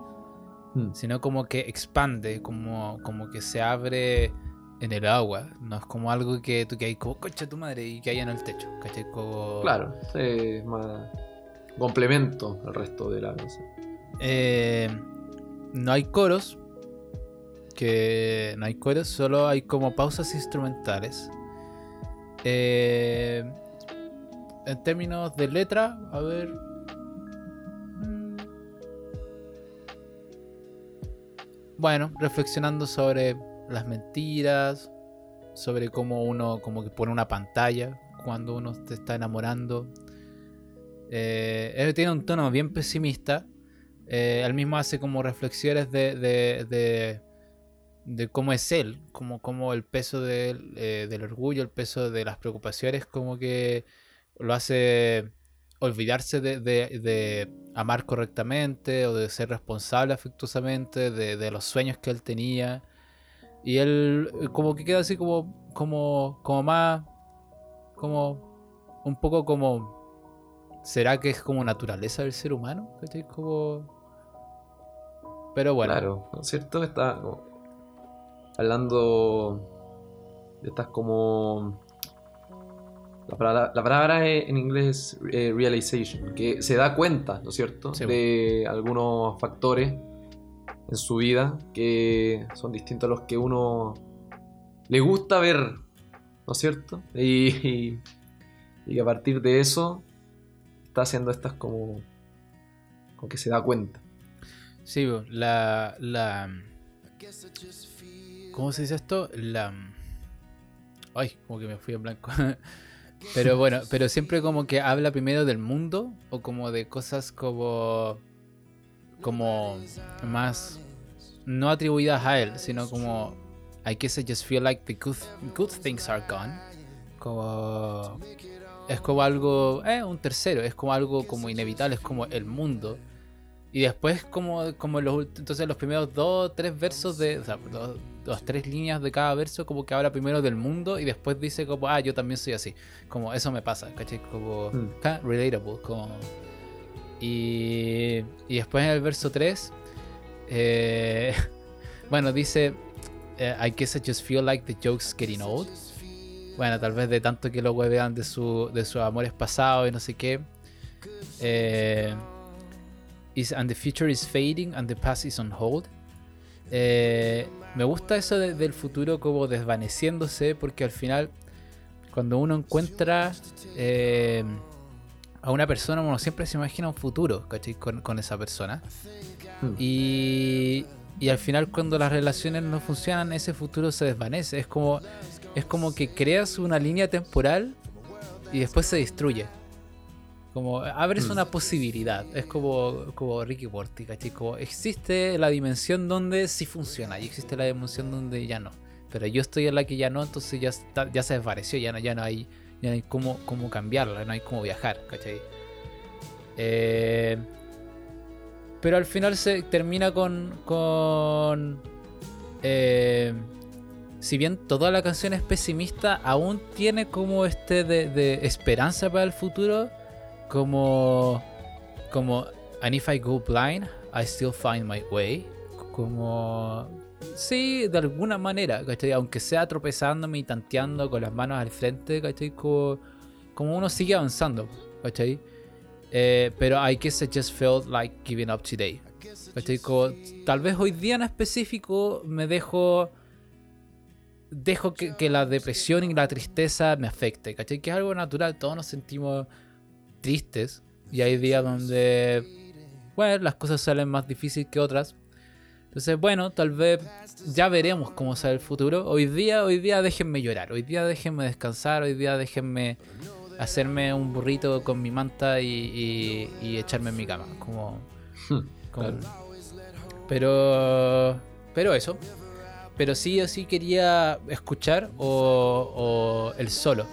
Mm. sino como que expande, como, como que se abre en el agua, no es como algo que tú que hay como coche tu madre y que hay en el techo, ¿cachai? Como, Claro, es más complemento al resto de la canción. Eh, no hay coros, que no hay coros, solo hay como pausas instrumentales. Eh, en términos de letra, a ver. Bueno, reflexionando sobre las mentiras, sobre cómo uno como que pone una pantalla cuando uno te está enamorando. Eh, tiene un tono bien pesimista. Eh, él mismo hace como reflexiones de, de, de, de cómo es él, como, como el peso del, eh, del orgullo, el peso de las preocupaciones, como que lo hace olvidarse de, de- de amar correctamente o de ser responsable afectuosamente de, los sueños que él tenía. Y él eh, como que queda así como, como, como más, como un poco como ¿Será que es como naturaleza del ser humano? Como. Pero bueno, Claro, ¿no es cierto? Está hablando de como... La palabra, la palabra es- en inglés es eh, realization, que se da cuenta, ¿no es cierto? Sí. De algunos factores en su vida que son distintos a los que uno le gusta ver, ¿no es cierto? Y, que a partir de eso está haciendo estas como... como que se da cuenta. sí, la, la... ¿Cómo se dice esto? La... Ay, como que me fui en blanco. Pero bueno, pero siempre como que habla primero del mundo o como de cosas como... como más... no atribuidas a él, sino como... I guess I just feel like the good, good things are gone. Como... Es como algo... Eh, un tercero, es como algo como inevitable, es como el mundo. Y después como, como los, entonces los primeros dos, tres versos de, los tres líneas de cada verso como que habla primero del mundo y después dice como, ah, yo también soy así. Como eso me pasa, ¿cachai? Como, Mm. ah, relatable, como... Y, y después en el verso 3, eh, bueno, dice, eh, I guess I just feel like the joke's getting old. Bueno, tal vez de tanto que lo huevean de, su, de sus amores pasados y no sé qué. Eh, is, and the future is fading and the past is on hold. Eh, me gusta eso de- del futuro como desvaneciéndose porque al final cuando uno encuentra eh, a una persona uno siempre se imagina un futuro ¿cachai? Con, con esa persona Hmm. y, y al final cuando las relaciones no funcionan ese futuro se desvanece es como es como que creas una línea temporal y después se destruye como abres Mm. una posibilidad. Es como, como Ricky Morty, ¿cachai? Como existe la dimensión donde sí funciona y existe la dimensión donde ya no. Pero yo estoy en la que ya no, entonces ya, está- ya se desvaneció, ya no, ya no hay, ya no hay cómo, cómo cambiarla, no hay cómo viajar, ¿cachai? Eh, pero al final se termina con. con eh, si bien toda la canción es pesimista, aún tiene como este de, de esperanza para el futuro. Como. Como. And if I go blind, I still find my way. Como. Sí, de alguna manera, ¿cachai? Aunque sea tropezándome y tanteando con las manos al frente, ¿cachai? Como, como uno sigue avanzando, ¿cachai? Eh, pero I guess I just felt like giving up today. ¿Cachai? Como, tal vez hoy día en específico me dejo. Dejo que, que la depresión y la tristeza me afecte. ¿Cachai? Que es algo natural. Todos nos sentimos tristes. Y hay días donde. Bueno, las cosas salen más difíciles que otras. Entonces, bueno, tal vez ya veremos cómo sale el futuro. Hoy día, hoy día déjenme llorar. Hoy día déjenme descansar. Hoy día déjenme hacerme un burrito con mi manta y, y- y echarme en mi cama. Como. como- Claro. Pero. Pero eso. Pero sí o sí quería escuchar o, o el solo.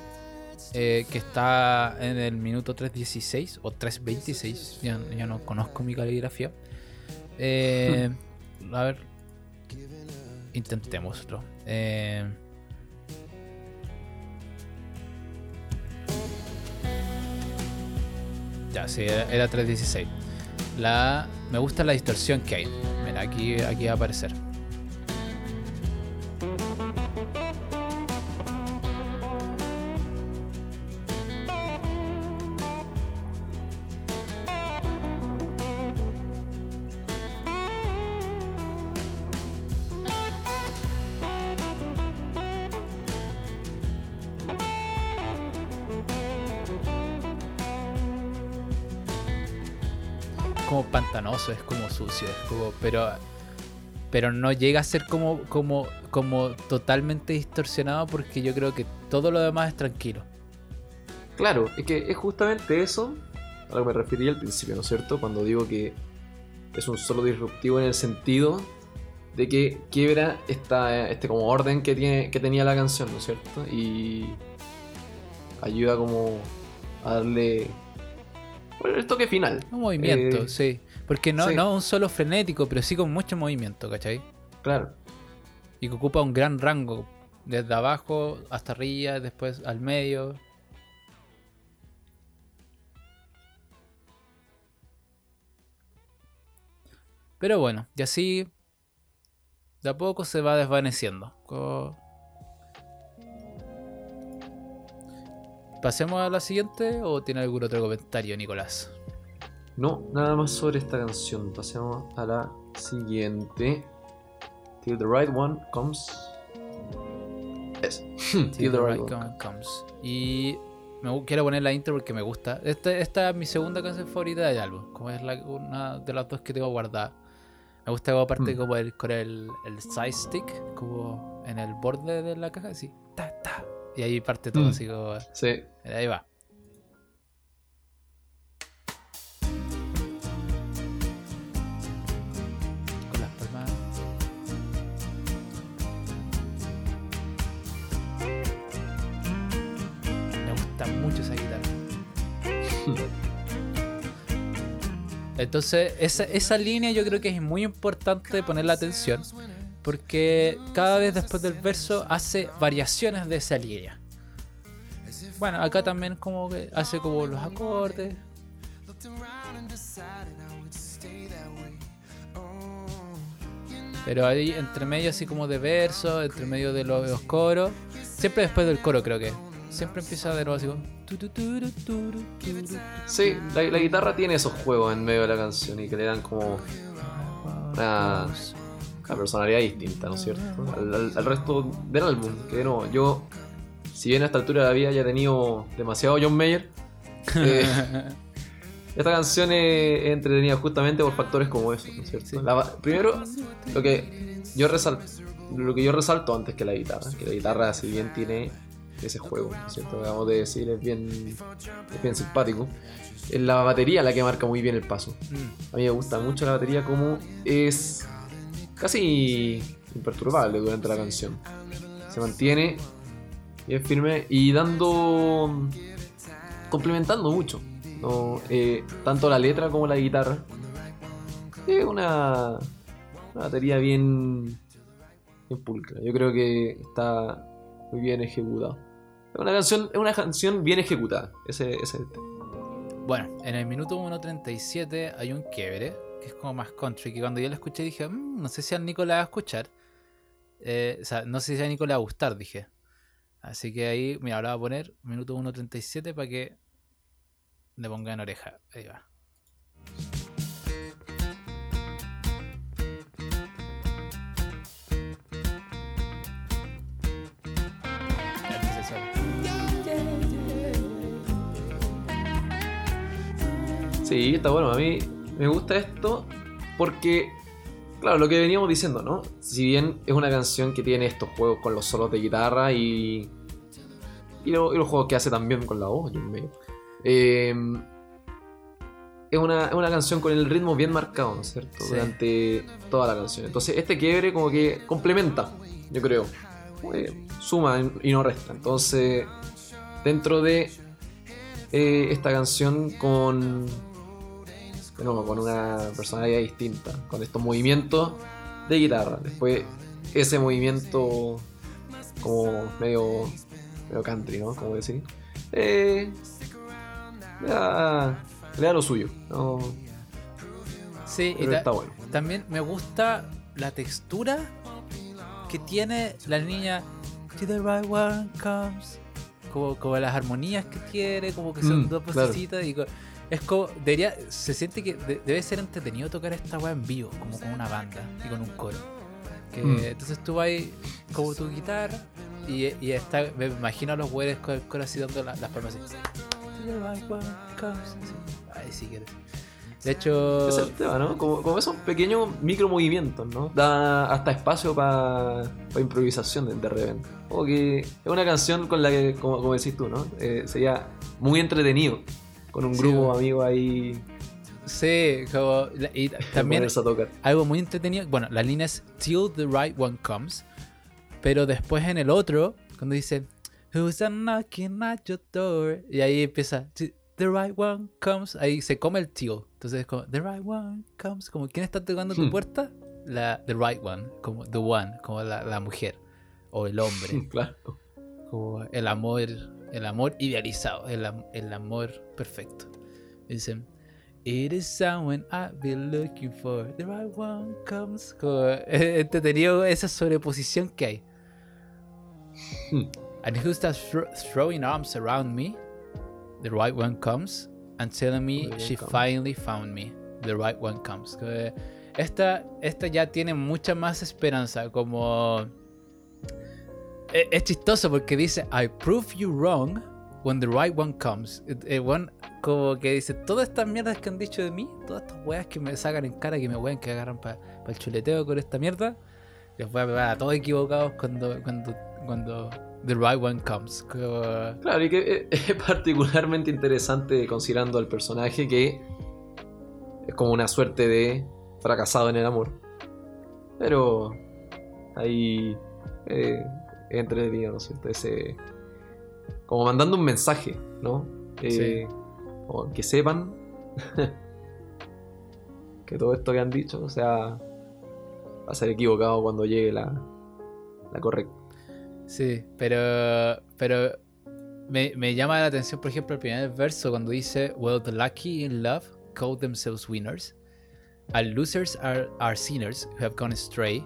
Eh, que está en el minuto 3.16 o 3.26. Ya, ya no conozco mi caligrafía. Eh, a ver. Intentémoslo. Eh, ya, sí, era, era 3.16. La, me gusta la distorsión que hay. Mira, aquí, aquí va a aparecer. Pantanoso, es como sucio, es como, pero pero no llega a ser como como como totalmente distorsionado porque yo creo que todo lo demás es tranquilo. Claro, es que es justamente eso a lo que me refería al principio, ¿no es cierto? Cuando digo que es un solo disruptivo en el sentido de que quiebra esta, este como orden que, tiene, que tenía la canción, ¿no es cierto? Y ayuda como a darle bueno, el toque final. Un movimiento, Eh, sí. Porque no, sí. no un solo frenético, pero sí con mucho movimiento, ¿cachai? Claro. Y que ocupa un gran rango. Desde abajo hasta arriba, después al medio. Pero bueno, y así de a poco se va desvaneciendo. ¿Pasemos a la siguiente o tiene algún otro comentario, Nicolás? No, nada más sobre esta canción. Pasemos a la siguiente. Till the right one comes. Es. Till the right one. Come- Comes. Y me quiero poner la intro porque me gusta. Esta, esta es mi segunda canción favorita del álbum. Como es la- una de las dos que tengo guardada. Me gusta como parte Mm. como el, con el, el side stick, como en el borde de la caja, así. Ta, ta. Y ahí parte todo Mm. así como. Sí. Ahí va. Entonces, esa, esa línea yo creo que es muy importante ponerle atención. Porque cada vez después del verso hace variaciones de esa línea. Bueno, acá también como que hace como los acordes. Pero ahí entre medio así como de versos, entre medio de los coros. Siempre después del coro creo que. Siempre empieza de nuevo así como. Sí, la, la guitarra tiene esos juegos en medio de la canción y que le dan como una, una personalidad distinta, ¿no es cierto? Al, al- al resto del álbum. Que de nuevo, yo, si bien a esta altura de la vida ya he tenido demasiado John Mayer, eh, esta canción es, entretenida justamente por factores como esos, ¿no es cierto? Sí. La ba- primero, lo que yo resalto, lo que yo resalto antes que la guitarra, que la guitarra si bien tiene ese juego, ¿no es cierto? Acabamos de decir, es bien, es bien simpático. Es la batería la que marca muy bien el paso. Mm, A mí me gusta mucho la batería como es casi imperturbable durante la canción. Se mantiene bien firme y dando... complementando mucho. ¿no? Eh, tanto la letra como la guitarra. Es una, una batería bien, bien pulcra. Yo creo que está muy bien ejecutada. Es una canción, es una canción bien ejecutada. Ese, ese. Bueno, en el minuto 1.37 hay un quiebre, que es como más country, que cuando yo la escuché dije, "Mm, no sé si a Nico la va a escuchar. Eh, o sea, no sé si a Nico le va a gustar, dije. Así que ahí, mira, ahora voy a poner minuto 1.37 para que le pongan oreja. Ahí va. Sí, está bueno. A mí me gusta esto porque, claro, lo que veníamos diciendo, ¿no? Si bien es una canción que tiene estos juegos con los solos de guitarra y, y, lo- y los juegos que hace también con la voz, John Mayer, eh, es, una, es una canción con el ritmo bien marcado, ¿no es cierto? Sí. Durante toda la canción. Entonces, este quiebre como que complementa, yo creo. Eh, suma y no resta. Entonces, dentro de eh, esta canción con nuevo, con una personalidad distinta, con estos movimientos de guitarra. Después ese movimiento como medio, medio country, ¿no? Como decir. Eh, le, da, le da lo suyo. ¿no? Sí, y Pero está bueno. también me gusta la textura que tiene la niña. To the right one comes. Como, como las armonías que tiene, como que son Mm, dos claro. vocecitas. Y es como. Debería, se siente que de- debe ser entretenido tocar esta weá en vivo, como con una banda y con un coro. Que, Mm. Entonces tú vas como tu guitarra y, y está, me imagino a los güeyes con el coro así dando la- las palmas así. Ay, sí que. De hecho. Es el tema, ¿no? Como, como esos pequeños micro movimientos, ¿no? Da hasta espacio para improvisación de, de repente. Como que es una canción con la que, como, como decís tú, ¿no? Eh, sería muy entretenido. Con un grupo amigos ahí Sí, como, y también ponerse a tocar. algo muy entretenido. Bueno, la línea es Till the right one comes. Pero después en el otro, cuando dice Who's a knocking at your door? Y ahí empieza "T- The right one comes. Ahí se come el till. Entonces es como The right one comes. Como ¿quién está tocando tu Hmm. puerta? La The right one. Como the one. Como la, la mujer. O el hombre. Claro. como el amor, el amor idealizado, el, el amor perfecto. Dicen, It is someone I've been looking for. The right one comes. Entretenido esa sobreposición que hay. Hmm. And who starts thro- throwing arms around me? The right one comes and telling me she finally found me. The right one comes. Esta, esta ya tiene mucha más esperanza. Como. Es, es chistoso porque dice I prove you wrong when the right one comes. Eh, eh, one como que dice todas estas mierdas que han dicho de mí, todas estas weas que me sacan en cara, que me wean, que agarran para el chuleteo con esta mierda, les voy a pegar a todos equivocados cuando, cuando, cuando the right one comes. Claro, y que eh, es particularmente interesante considerando al personaje que es como una suerte de fracasado en el amor. Pero ahí eh, es entretenido, ¿no es cierto? Ese, como mandando un mensaje, ¿no? Eh, como que sepan que todo esto que han dicho, o sea, va a ser equivocado cuando llegue la, la correcta. Sí, pero, pero me, me llama la atención, por ejemplo, el primer verso cuando dice, Well, the lucky in love call themselves winners, and losers are, are sinners who have gone astray.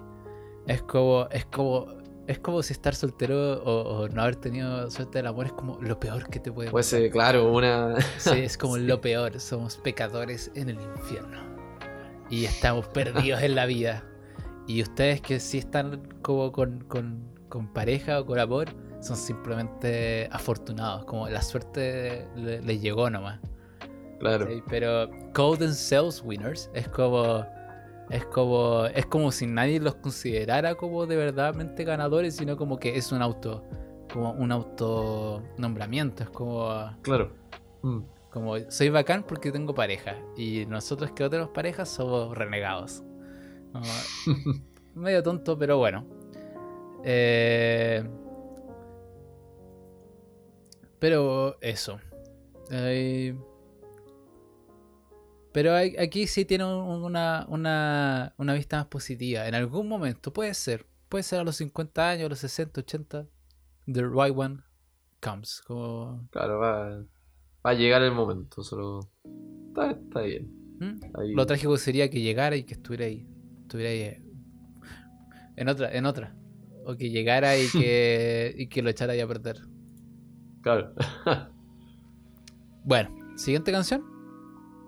Es como, es como, es como si estar soltero o, o no haber tenido suerte del amor es como lo peor que te puede Pues eh, claro, una... Sí, es como lo peor. Somos pecadores en el infierno. Y estamos perdidos en la vida. Y ustedes que sí están como con, con- con pareja o con amor, son simplemente afortunados. Como la suerte le- les llegó nomás. Claro. ¿sí? Pero call themselves winners es como. Es como. Es como si nadie los considerara como de verdadmente ganadores, sino como que es un auto. Como un autonombramiento. Es como. Claro. Mm. Como soy bacán porque tengo pareja. Y nosotros que no tenemos pareja somos renegados. Como, medio tonto, pero bueno. Eh, pero eso. Hay- pero hay- aquí sí tiene un- una, una, una vista más positiva. En algún momento, puede ser. Puede ser a los 50 años, a los 60, 80. The right one comes. Como, Claro, va, va a llegar el momento, solo... Está, está bien. ¿Mm? Ahí- Lo trágico sería que llegara y que estuviera ahí. Estuviera ahí. eh, En otra, en otra. O que llegara y que, y que lo echara ahí a perder. Claro. Bueno, siguiente canción.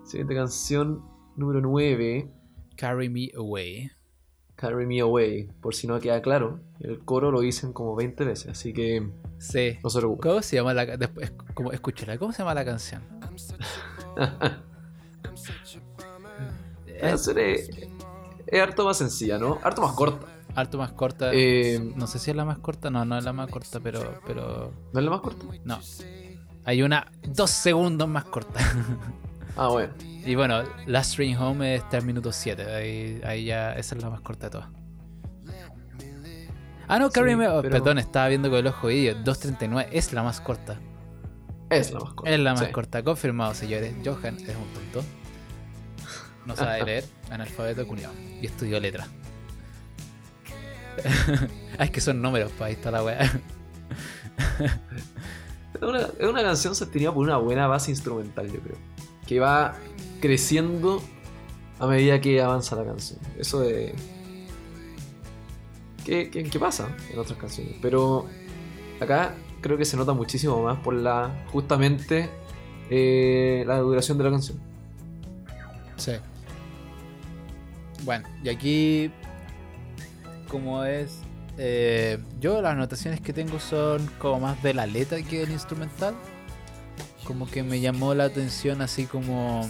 Siguiente canción, número 9, Carry Me Away. Carry Me Away. Por si no queda claro, el coro lo dicen como 20 veces, así que Sí. no se. ¿Cómo se llama la después, como, escúchala, ¿cómo se llama la canción? Canción es, es harto más sencilla, ¿no? Harto más corta. Harto más corta. Eh, No sé si es la más corta, no, no es la más corta, pero, pero ¿No es la más corta? no. Hay una dos segundos más corta. Ah, bueno. y bueno, Last Train Home está en minuto 7. Ahí, ahí ya, esa es la más corta de todas. Ah, no, Carry Sí, Me- oh, pero- Perdón, estaba viendo con el ojo vídeo. 2.39 es la más corta. Es la más corta. Es la más sí. corta. Confirmado, señores. Johan es un tonto. No sabe leer. Analfabeto culiao. Y estudió letra. ah, es que son números, pues ahí está la weá. Es una, es una canción sostenida por una buena base instrumental, yo creo. Que va creciendo a medida que avanza la canción. Eso de. ¿Qué, qué, pasa en otras canciones? Pero acá creo que se nota muchísimo más por la. justamente eh, la duración de la canción. Sí. Bueno, y aquí, como es, eh, yo las anotaciones que tengo son como más de la letra que del instrumental. Como que me llamó la atención así como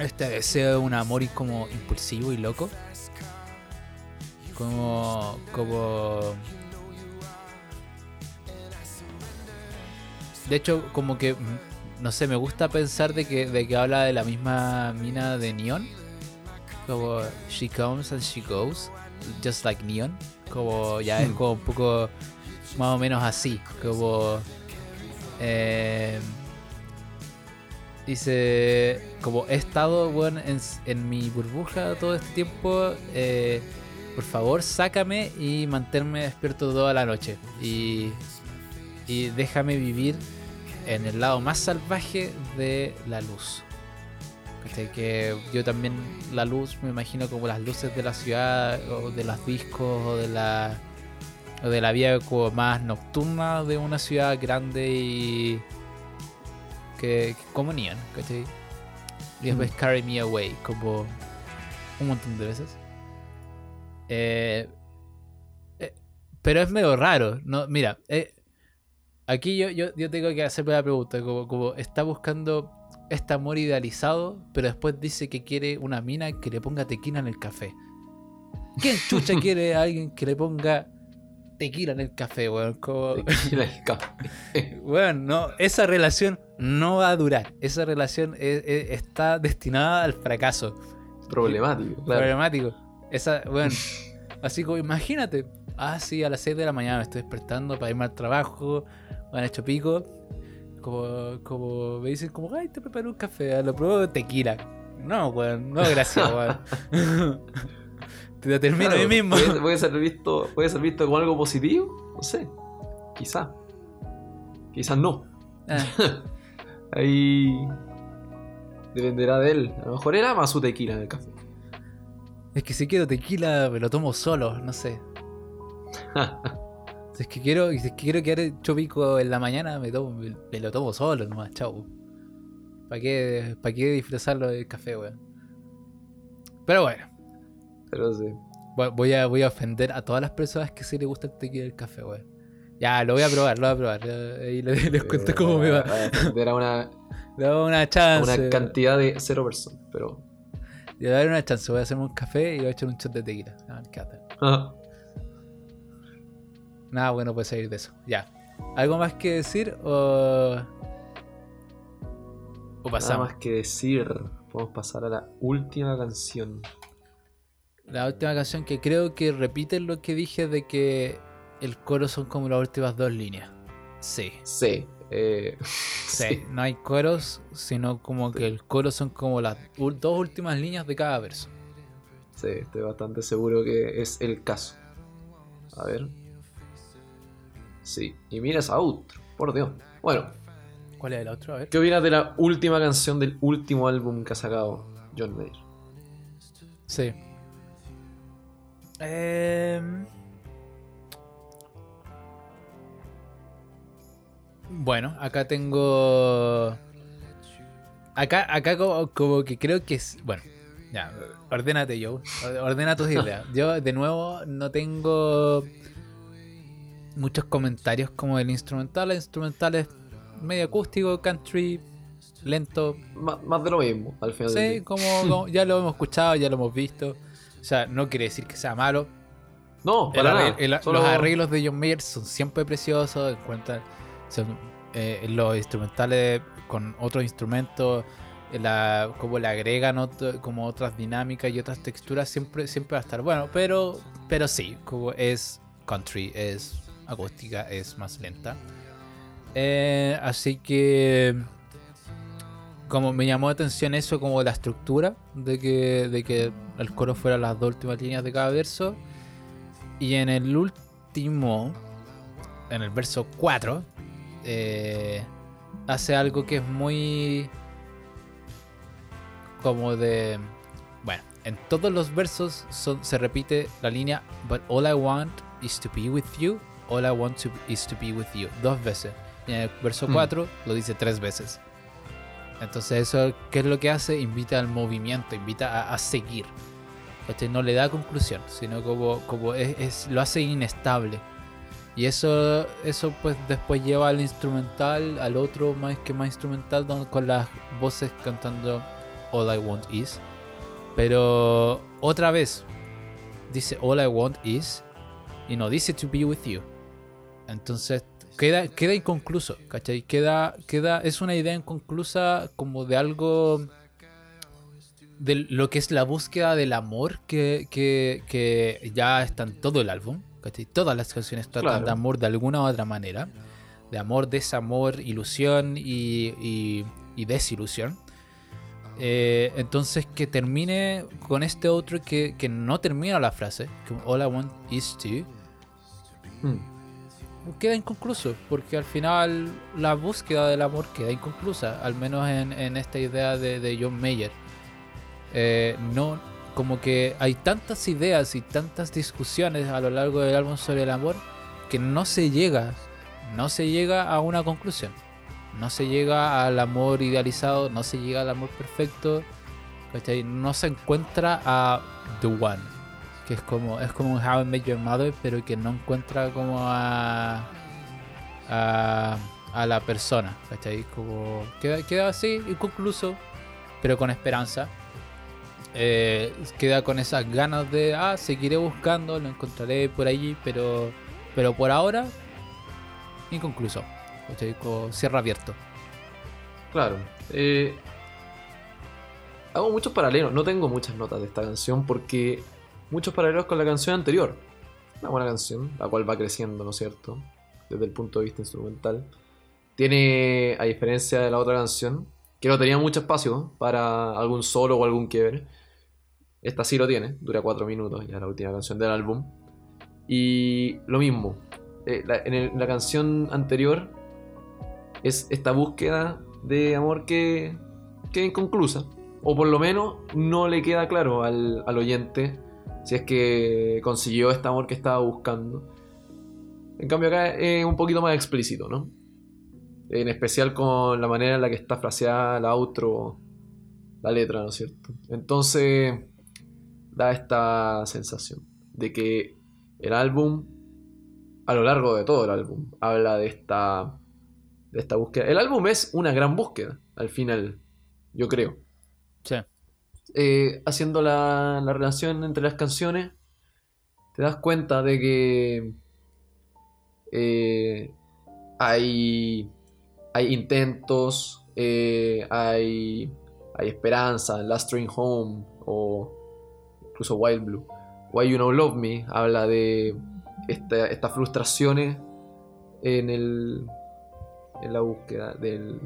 este deseo de un amor y como impulsivo y loco. Como, como... De hecho, como que, mm, no sé, me gusta pensar de que, de que habla de la misma mina de Neon. Como she comes and she goes, just like Neon. Como ya es Hmm. como un poco más o menos así. Como... eh, dice, como he estado bueno, en, mi burbuja todo este tiempo, eh, por favor sácame y manténme despierto toda la noche. Y, y déjame vivir en el lado más salvaje de la luz. Que yo también la luz me imagino como las luces de la ciudad o de los discos o de la o de la como más nocturna de una ciudad grande y que, que como Neon, ¿cachai? Y después Carry Me Away, como un montón de veces. Eh, eh, pero es medio raro, ¿no? Mira, eh, aquí yo, yo, yo tengo que hacerme la pregunta, como, como está buscando este amor idealizado, pero después dice que quiere una mina que le ponga tequila en el café. ¿Quién chucha quiere a alguien que le ponga tequila en el café, weón? Como... Tequila el café. Bueno, no, esa relación no va a durar. Esa relación es- es- está destinada al fracaso. Problemático, claro. Problemático. Esa, bueno, así como imagínate. Ah, sí, a las 6 de la mañana me estoy despertando para irme al trabajo. Me han hecho pico. Como, como me dicen, como, ay, te preparo un café. Lo pruebo tequila. No, weón, no, gracias, weón. Te lo termino Claro, ahí mismo. Puede, puede ser visto, puede ser visto como algo positivo, no sé. Quizá. Quizás no. Ah, Ahí dependerá de él. A lo mejor era más su tequila en el café. es que si quiero tequila, me lo tomo solo, no sé. Si es que quiero, si es que quiero quedar hecho pico en la mañana, me, tomo, me, me lo tomo solo nomás, chau. ¿Para qué, ¿Para qué disfrazarlo del café, weón? Pero bueno, Pero sí. voy- voy a, voy a ofender a todas las personas que sí les gusta el tequila del café, weón. Ya, lo voy a probar, lo voy a probar. ya, Ahí les, les cuento cómo me va. A a una, una a chance. una cantidad de cero personas. Pero. Le voy a dar una chance. Voy a hacerme un café y voy a echar un shot de tequila. Ah, Nada bueno puede salir de eso. Ya. ¿Algo más que decir o. O Nada pasamos? más que decir. Podemos pasar a la última canción. La última canción que creo que repite lo que dije de que el coro son como las últimas dos líneas. Sí. Sí. Eh, Sí, no hay coros, sino como que el coro son como las dos últimas líneas de cada verso. Sí, estoy bastante seguro que es el caso. A ver. Sí, y mira esa outro, por Dios. Bueno, ¿Cuál es el otro? A ver. ¿qué opinas de la última canción del último álbum que ha sacado John Mayer? Sí. Em, Bueno, acá tengo. Acá, acá como, como que creo que es. Bueno, ya, ordénate, Joe. Ordena tus ideas. Yo, de nuevo, no tengo muchos comentarios como el instrumental. El instrumental es medio acústico, country, lento, Má- más de lo mismo, al final del Sí, día. como, como ya lo hemos escuchado, ya lo hemos visto. O sea, no quiere decir que sea malo. No, para nada. el- Solo- Los arreglos de John Mayer son siempre preciosos. Encuentran son, eh, los instrumentales con otros instrumentos, la, como le agregan otro- como otras dinámicas y otras texturas, siempre, siempre va a estar bueno. Pero, pero sí, como es country, es acústica, es más lenta. Eh, así que como me llamó la atención eso, como la estructura de que, de que el coro fuera las dos últimas líneas de cada verso. Y en el último, en el verso 4, eh, hace algo que es muy como de... Bueno, en todos los versos son- se repite la línea But all I want is to be with you. All I want to, is to be with you. Dos veces. Y en el verso Hmm. 4 lo dice tres veces. Entonces eso, ¿qué es lo que hace? Invita al movimiento, invita a, seguir. ¿Cachai? No le da conclusión, sino como, como es, lo hace inestable. Y eso, eso pues después lleva al instrumental, al otro más que más instrumental, con las voces cantando All I Want Is. Pero otra vez, dice All I Want Is y no dice To Be With You. Entonces queda, queda inconcluso, ¿cachai? Queda, queda, es una idea inconclusa como de algo de lo que es la búsqueda del amor que, que, que ya está en todo el álbum. ¿cachai? Todas las canciones tratan Claro. de amor de alguna u otra manera. De amor, desamor, ilusión y, y- y desilusión. Eh, entonces que termine con este otro que, que no termina la frase, que All I want is to, Hmm. Queda inconcluso, porque al final la búsqueda del amor queda inconclusa, al menos en, en esta idea de, de John Mayer. eh, no, como que hay tantas ideas y tantas discusiones a lo largo del álbum sobre el amor que no se llega, no se llega a una conclusión. No se llega al amor idealizado, no se llega al amor perfecto. No se encuentra a The One, que es como, es como un How I Met Mother, pero que no encuentra como a, a, a la persona, ¿cachai? Como queda, queda así, inconcluso, pero con esperanza. Eh, queda con esas ganas de, ah, seguiré buscando, lo encontraré por allí, pero, pero por ahora, inconcluso. ¿cachai? Como cierre abierto. Claro. eh, hago muchos paralelos. No tengo muchas notas de esta canción porque muchos paralelos con la canción anterior. Una buena canción, la cual va creciendo, ¿no es cierto? Desde el punto de vista instrumental. Tiene, a diferencia de la otra canción, que no tenía mucho espacio para algún solo o algún quiebre. Esta sí lo tiene, dura 4 minutos, ya es la última canción del álbum. Y lo mismo, eh, en la canción anterior es esta búsqueda de amor que queda inconclusa. O por lo menos no le queda claro al, al oyente si es que consiguió este amor que estaba buscando. En cambio acá es un poquito más explícito, ¿no? En especial con la manera en la que está fraseada la outro, la letra, ¿no es cierto? Entonces da esta sensación de que el álbum, a lo largo de todo el álbum, habla de esta de esta búsqueda. El álbum es una gran búsqueda, al final, yo creo. Sí. Eh, haciendo la, la relación entre las canciones, te das cuenta de que eh, hay, hay intentos, eh, hay, hay esperanza, Last Train Home o incluso Wild Blue. Why You Know Love Me habla de esta- estas frustraciones en el en la búsqueda del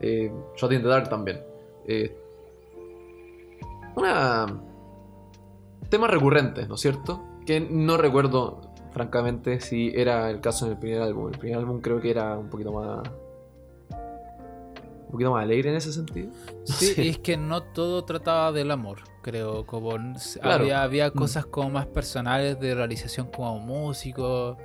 eh, Shot in the Dark también una temas recurrentes ¿no es cierto? que no recuerdo francamente si era el caso en el primer álbum el primer álbum creo que era un poquito más un poquito más alegre en ese sentido No Sí, sé. y es que no todo trataba del amor, creo. Como Claro. había, había Mm. cosas como más personales de realización como músico.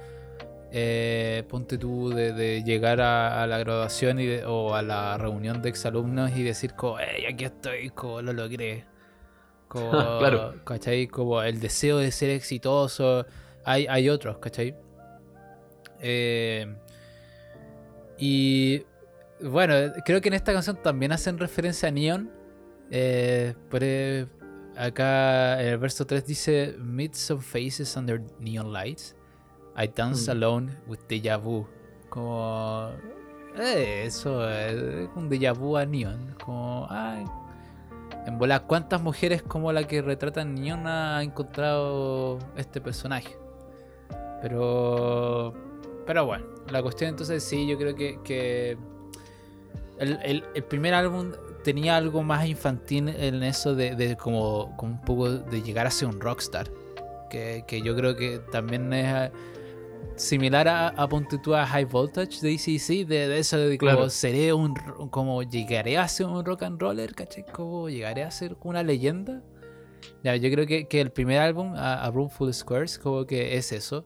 eh, ponte tú de, de llegar a, a la graduación y de- o a la reunión de exalumnos y decir como, hey, aquí estoy, como lo logré. Como, Claro. ¿cachai? Como el deseo de ser exitoso. Hay, hay otros, ¿cachai? Eh, y bueno, creo que en esta canción también hacen referencia a Neon. Eh, por, eh, acá el verso 3 dice: Meet some faces under neon lights. I dance Mm. alone with deja vu. Como. eh, eso es un déjà vu a Neon. Como. Ay. En bola, ¿cuántas mujeres como la que retratan Neon ha encontrado este personaje? Pero. Pero bueno, la cuestión entonces sí, yo creo que. el, primer álbum tenía algo más infantil en eso de, de como, como un poco de llegar a ser un rockstar. Que, que yo creo que también es similar a, a ponte tú a High Voltage de ACC, de, de eso de como Claro. seré un como llegaré a ser un rock and roller, ¿cachai? Como llegaré a ser una leyenda. Ya, yo creo que, que el primer álbum, a, a Room Full Squares, como que es eso.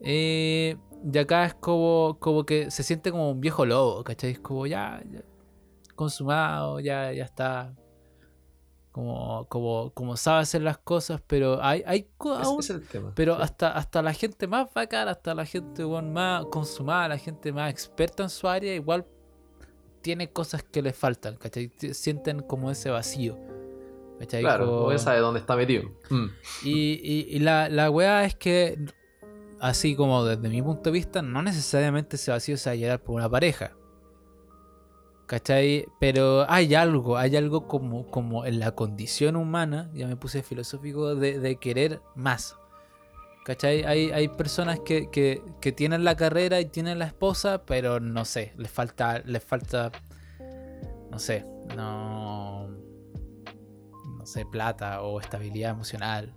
Eh, y acá es como, como que se siente como un viejo lobo, ¿cachai? Es como ya, ya consumado, ya, ya está. Como, como, como sabe hacer las cosas, pero hay, hay aún- es tema pero Sí. hasta, hasta la gente más bacana, hasta la gente weón, más consumada, la gente más experta en su área, igual tiene cosas que le faltan, ¿cachai? Sienten como ese vacío. ¿cachai? claro Como- porque sabe dónde está metido Mm. y, y- y la, la weá es que, así como desde mi punto de vista, no necesariamente ese vacío se va a llenar por una pareja. ¿Cachai? Pero hay algo, hay algo como, como en la condición humana, ya me puse filosófico, de, de querer más. ¿Cachai? Hay, hay personas que, que, que tienen la carrera y tienen la esposa, pero no sé, les falta, les falta, no sé, no, no sé, plata o estabilidad emocional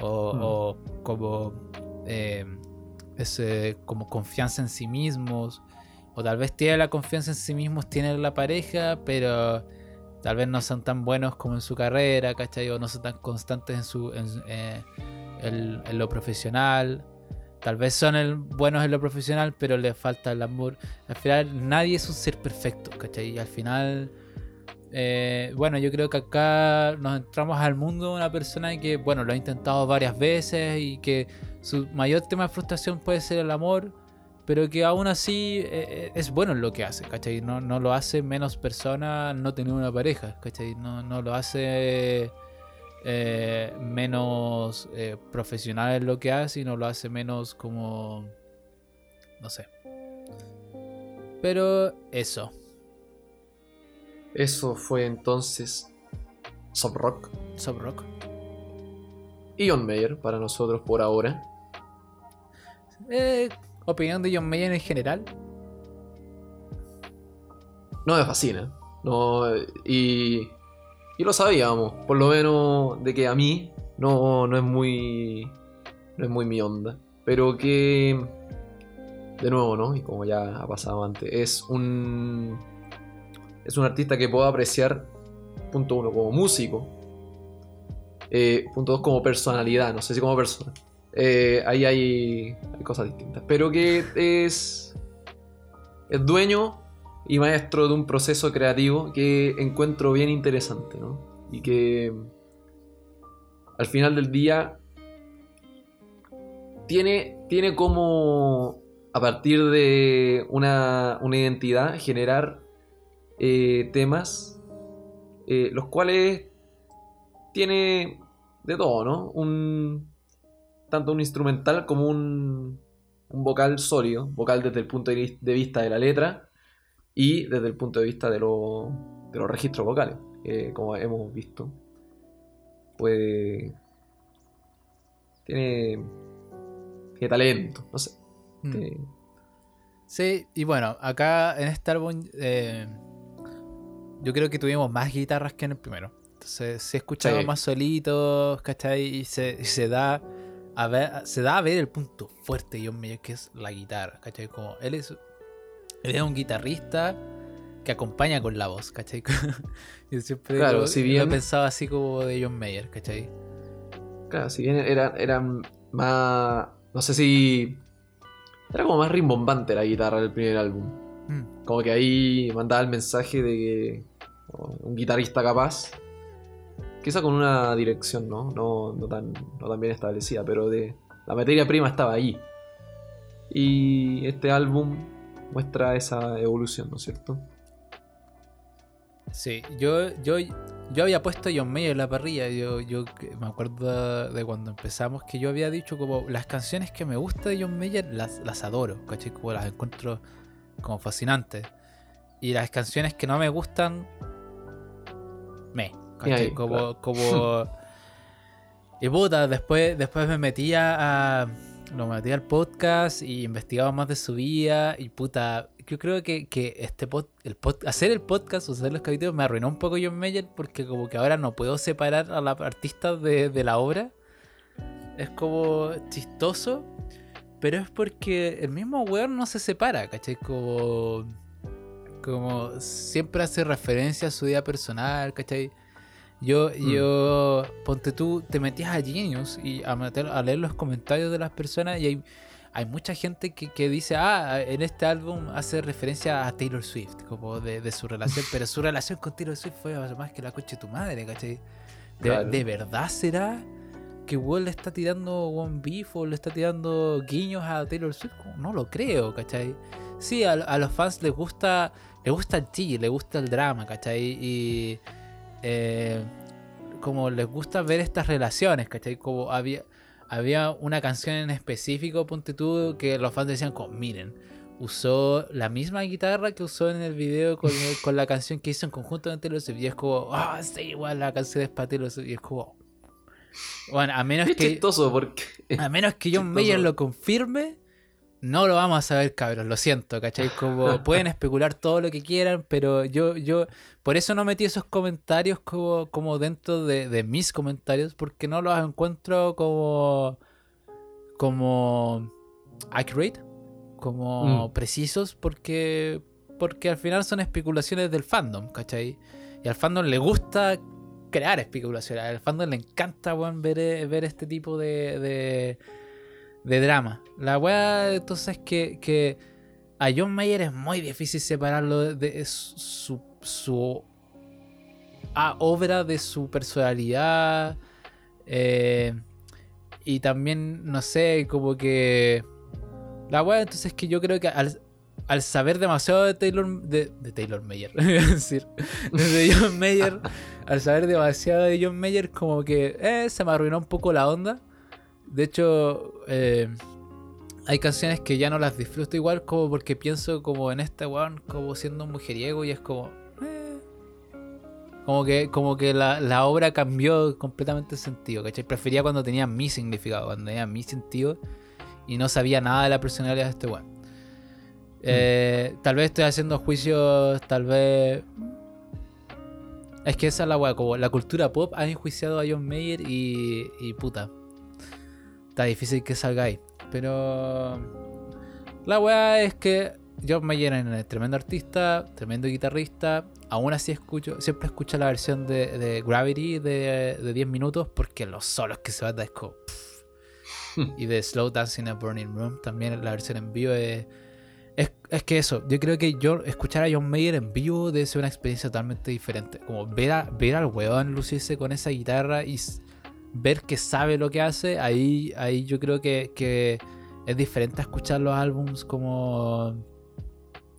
o, Mm. o como eh, ese, como confianza en sí mismos o tal vez tiene la confianza en sí mismos tiene la pareja pero tal vez no son tan buenos como en su carrera, ¿cachai? O no son tan constantes en, su, en, eh, lo profesional. Tal vez son buenos en lo profesional, pero les falta el amor. Al final, nadie es un ser perfecto, ¿cachai? Y al final, eh, bueno, yo creo que acá nos entramos al mundo de una persona que, bueno, lo ha intentado varias veces y que su mayor tema de frustración puede ser el amor, pero que aún así eh, eh, es bueno en lo que hace, ¿cachai? No, no lo hace menos persona no tener una pareja, ¿cachai? No, no lo hace eh, menos eh, profesional en lo que hace y no lo hace menos como... no sé. Pero eso. Eso fue entonces Sub Rock Sub Rock. John Mayer para nosotros por ahora. Eh, opinión de John Mayer en general. No me fascina. No, y, y lo sabíamos, por lo menos de que a mí no, no es muy no es muy mi onda, pero que de nuevo, ¿no? Y como ya ha pasado antes, es un es un artista que puedo apreciar punto uno como músico, eh, punto dos como personalidad, no sé si como persona. Eh, ahí hay, hay cosas distintas, pero que es es dueño y maestro de un proceso creativo que encuentro bien interesante, ¿no? Y que al final del día tiene, tiene como a partir de una, una identidad generar eh, temas eh, los cuales tiene de todo, ¿no? Un, tanto un instrumental como un, un vocal sólido, vocal desde el punto de vis- de vista de la letra y desde el punto de vista de, lo- de los registros vocales, como hemos visto, puede... Tiene, tiene talento, no sé. Mm. tiene- Sí, y bueno, acá en este álbum eh, yo creo que tuvimos más guitarras que en el primero. Entonces se escuchaba Sí. más solitos, ¿cachai? Y se, y se da a ver, se da a ver el punto fuerte de John Mayer, que es la guitarra, ¿cachai? Como él es, él es un guitarrista que acompaña con la voz, ¿cachai? yo siempre Claro, lo- si bien- he pensado así como de John Mayer, ¿cachai? Claro, si bien era, eran más... No sé si... Era como más rimbombante la guitarra del primer álbum. Mm. Como que ahí mandaba el mensaje de que un guitarrista capaz, quizá con una dirección, ¿no? No, tan, no tan bien establecida, pero de la materia prima estaba ahí. Y este álbum muestra esa evolución, ¿no es cierto? Sí, yo, yo, yo había puesto a John Mayer en la parrilla. Yo, yo me acuerdo de cuando empezamos que yo había dicho como las canciones que me gustan de John Mayer las, las adoro, ¿cachai? Como las encuentro como fascinantes. Y las canciones que no me gustan, me, ¿cachai? ahí, como, claro. como... Y puta, después, después me metía a... Lo metí al podcast y investigaba más de su vida y puta, yo creo que, que este pod, el pod- hacer el podcast o hacer los capítulos me arruinó un poco John Mayer porque como que ahora no puedo separar a la artista de, de la obra. Es como chistoso, pero es porque el mismo weón no se separa, ¿cachai? Como, como siempre hace referencia a su vida personal, ¿cachai? Yo, Mm. yo, ponte tú, te metías a Genius y a, meter, a leer los comentarios de las personas y hay, hay mucha gente que, que dice, ah, en este álbum hace referencia a Taylor Swift, como de, de su relación, pero su relación con Taylor Swift fue más que la coche de tu madre, ¿cachai? ¿De, Claro. ¿de verdad será que Will le está tirando One Beef o le está tirando guiños a Taylor Swift? No lo creo, ¿cachai? Sí, a, a los fans les gusta, les gusta el chi, les gusta el drama, ¿cachai? Y eh, como les gusta ver estas relaciones, ¿cachai? Como había, había una canción en específico, ponte tú, que los fans decían como, miren, usó la misma guitarra que usó en el video con, con la canción que hizo en conjunto con Taylor Swift. Y es como, ah, sí, igual la canción es para Taylor Swift. Y es como, bueno, a menos Es que... chistoso porque... A menos que John. Mayer lo confirme, no lo vamos a saber, cabros. Lo siento, ¿cachai? Como pueden especular todo lo que quieran, pero yo, yo, por eso no metí esos comentarios como, como dentro de, de mis comentarios, porque no los encuentro como, como accurate, como Mm. precisos, porque porque al final son especulaciones del fandom, ¿cachai? Y al fandom le gusta crear especulaciones. Al fandom le encanta ver, ver este tipo de, de, de drama. La weá, entonces, que, que a John Mayer es muy difícil separarlo de, su, su a obra de su personalidad. eh, y también, no sé, como que. La weá, entonces que yo creo que al, al saber demasiado de Taylor. De, de Taylor Mayer, decir. De John Mayer. al saber demasiado de John Mayer, como que eh, se me arruinó un poco la onda. De hecho, eh, hay canciones que ya no las disfruto igual, como porque pienso como en este weón, como siendo un mujeriego, y es como. eh, como que, como que la, la obra cambió completamente el sentido, ¿cachai? Prefería cuando tenía mi significado, cuando tenía mi sentido y no sabía nada de la personalidad de este weón. Eh, Tal vez estoy haciendo juicios, tal vez. Es que esa es la weá, como la cultura pop ha enjuiciado a John Mayer y, y puta. Está difícil que salga ahí. Pero. La weá es que John Mayer es tremendo artista, tremendo guitarrista. Aún así escucho, siempre escucho la versión de, Gravity de, de 10 minutos porque los solos que se van es como. y de Slow Dancing in a Burning Room también la versión en vivo es, es, que eso, yo creo que yo escuchar a John Mayer en vivo debe ser una experiencia totalmente diferente. Como ver, a, ver al weón lucirse con esa guitarra y ver que sabe lo que hace, ahí, ahí yo creo que, que es diferente a escuchar los álbums como,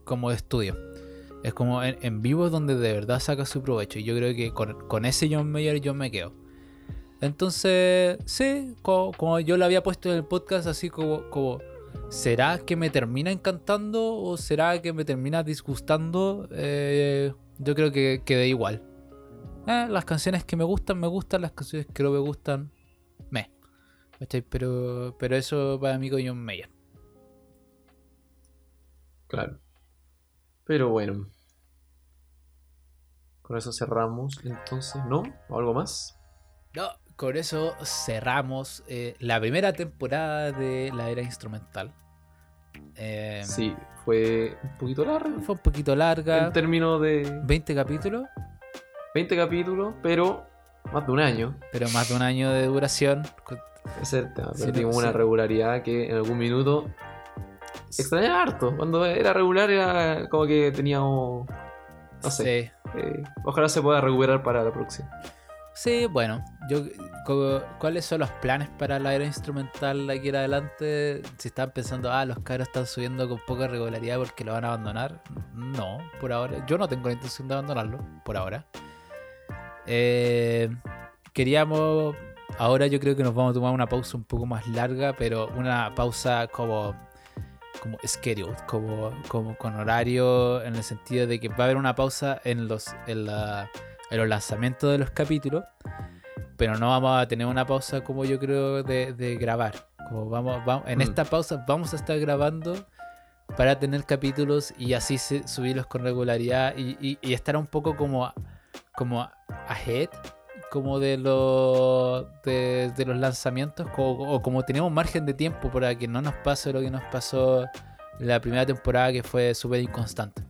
como de estudio. Es como en, en vivo donde de verdad saca su provecho. Y yo creo que con, con ese John Mayer yo me quedo. Entonces, sí, co- como, yo lo había puesto en el podcast, así como, como ¿será que me termina encantando o será que me termina disgustando? Eh, yo creo que quedé igual. Eh, las canciones que me gustan, me gustan, las canciones que no me gustan, me. Pero, pero eso para mí con John Mayer. Claro. Pero bueno. Con eso cerramos entonces, ¿no? ¿O algo más? No, con eso cerramos eh, la primera temporada de la era instrumental. Eh, Sí, fue un poquito largo. Fue un poquito larga. En términos de 20 capítulos, 20 capítulos, pero más de un año. pero más de un año de duración. Es el tema. Sí, Perdimos sí. una regularidad que en algún minuto extrañaba harto. Cuando era regular era como que teníamos... No sé. Sí. eh, ojalá se pueda recuperar para la próxima. Sí, bueno, yo ¿cuáles son los planes para la era instrumental de aquí en adelante? Si están pensando, ah, los caros están subiendo con poca regularidad porque lo van a abandonar. No, por ahora. Yo no tengo la intención de abandonarlo, por ahora. Eh, queríamos. Ahora yo creo que nos vamos a tomar una pausa un poco más larga, pero una pausa como. como scheduled, como, como con horario, en el sentido de que va a haber una pausa en los. en la en los lanzamientos de los capítulos, pero no vamos a tener una pausa como yo creo de, de grabar. Como vamos, vamos, en Mm. esta pausa vamos a estar grabando para tener capítulos y así se- subirlos con regularidad y, y- y estar un poco como, como ahead como de, los de, los lanzamientos o, como tenemos margen de tiempo para que no nos pase lo que nos pasó la primera temporada que fue súper inconstante.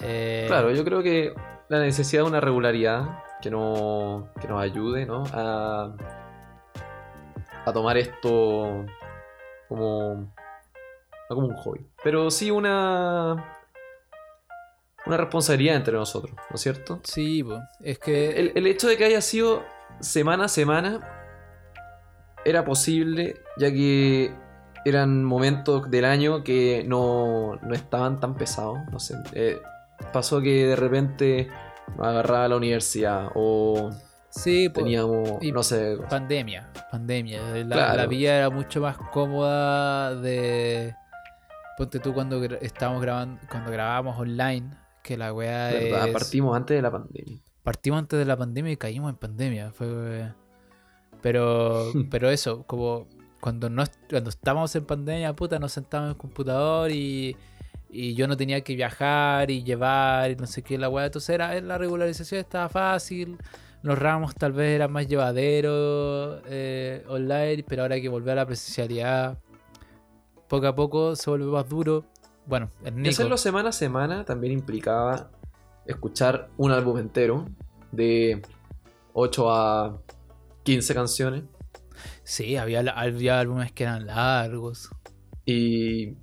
Eh, Claro, yo creo que la necesidad de una regularidad que, no, que nos ayude ¿no? a, a tomar esto como, como un hobby, pero sí una, una responsabilidad entre nosotros, ¿no es cierto? Sí, po, es que El, el hecho de que haya sido semana a semana era posible, ya que eran momentos del año que no, no estaban tan pesados. No sé, eh, pasó que de repente nos agarraba la universidad o sí, teníamos, y no sé, pandemia, pandemia. La, Claro. la vida era mucho más cómoda de ponte tú cuando estábamos grabando, cuando grabábamos online, que la weá partimos antes de la pandemia. partimos antes de la pandemia y caímos en pandemia. Fue... Pero, pero eso, como cuando no cuando estábamos en pandemia, puta, nos sentábamos en el computador y, y yo no tenía que viajar y llevar y no sé qué la weá. Entonces era, la regularización estaba fácil. Los ramos tal vez eran más llevaderos eh, online, pero ahora hay que volver a la presencialidad. Poco a poco se vuelve más duro. Bueno, el hacerlo semana a semana también implicaba escuchar un álbum entero de 8 a 15 canciones. Sí, había, había álbumes que eran largos. y,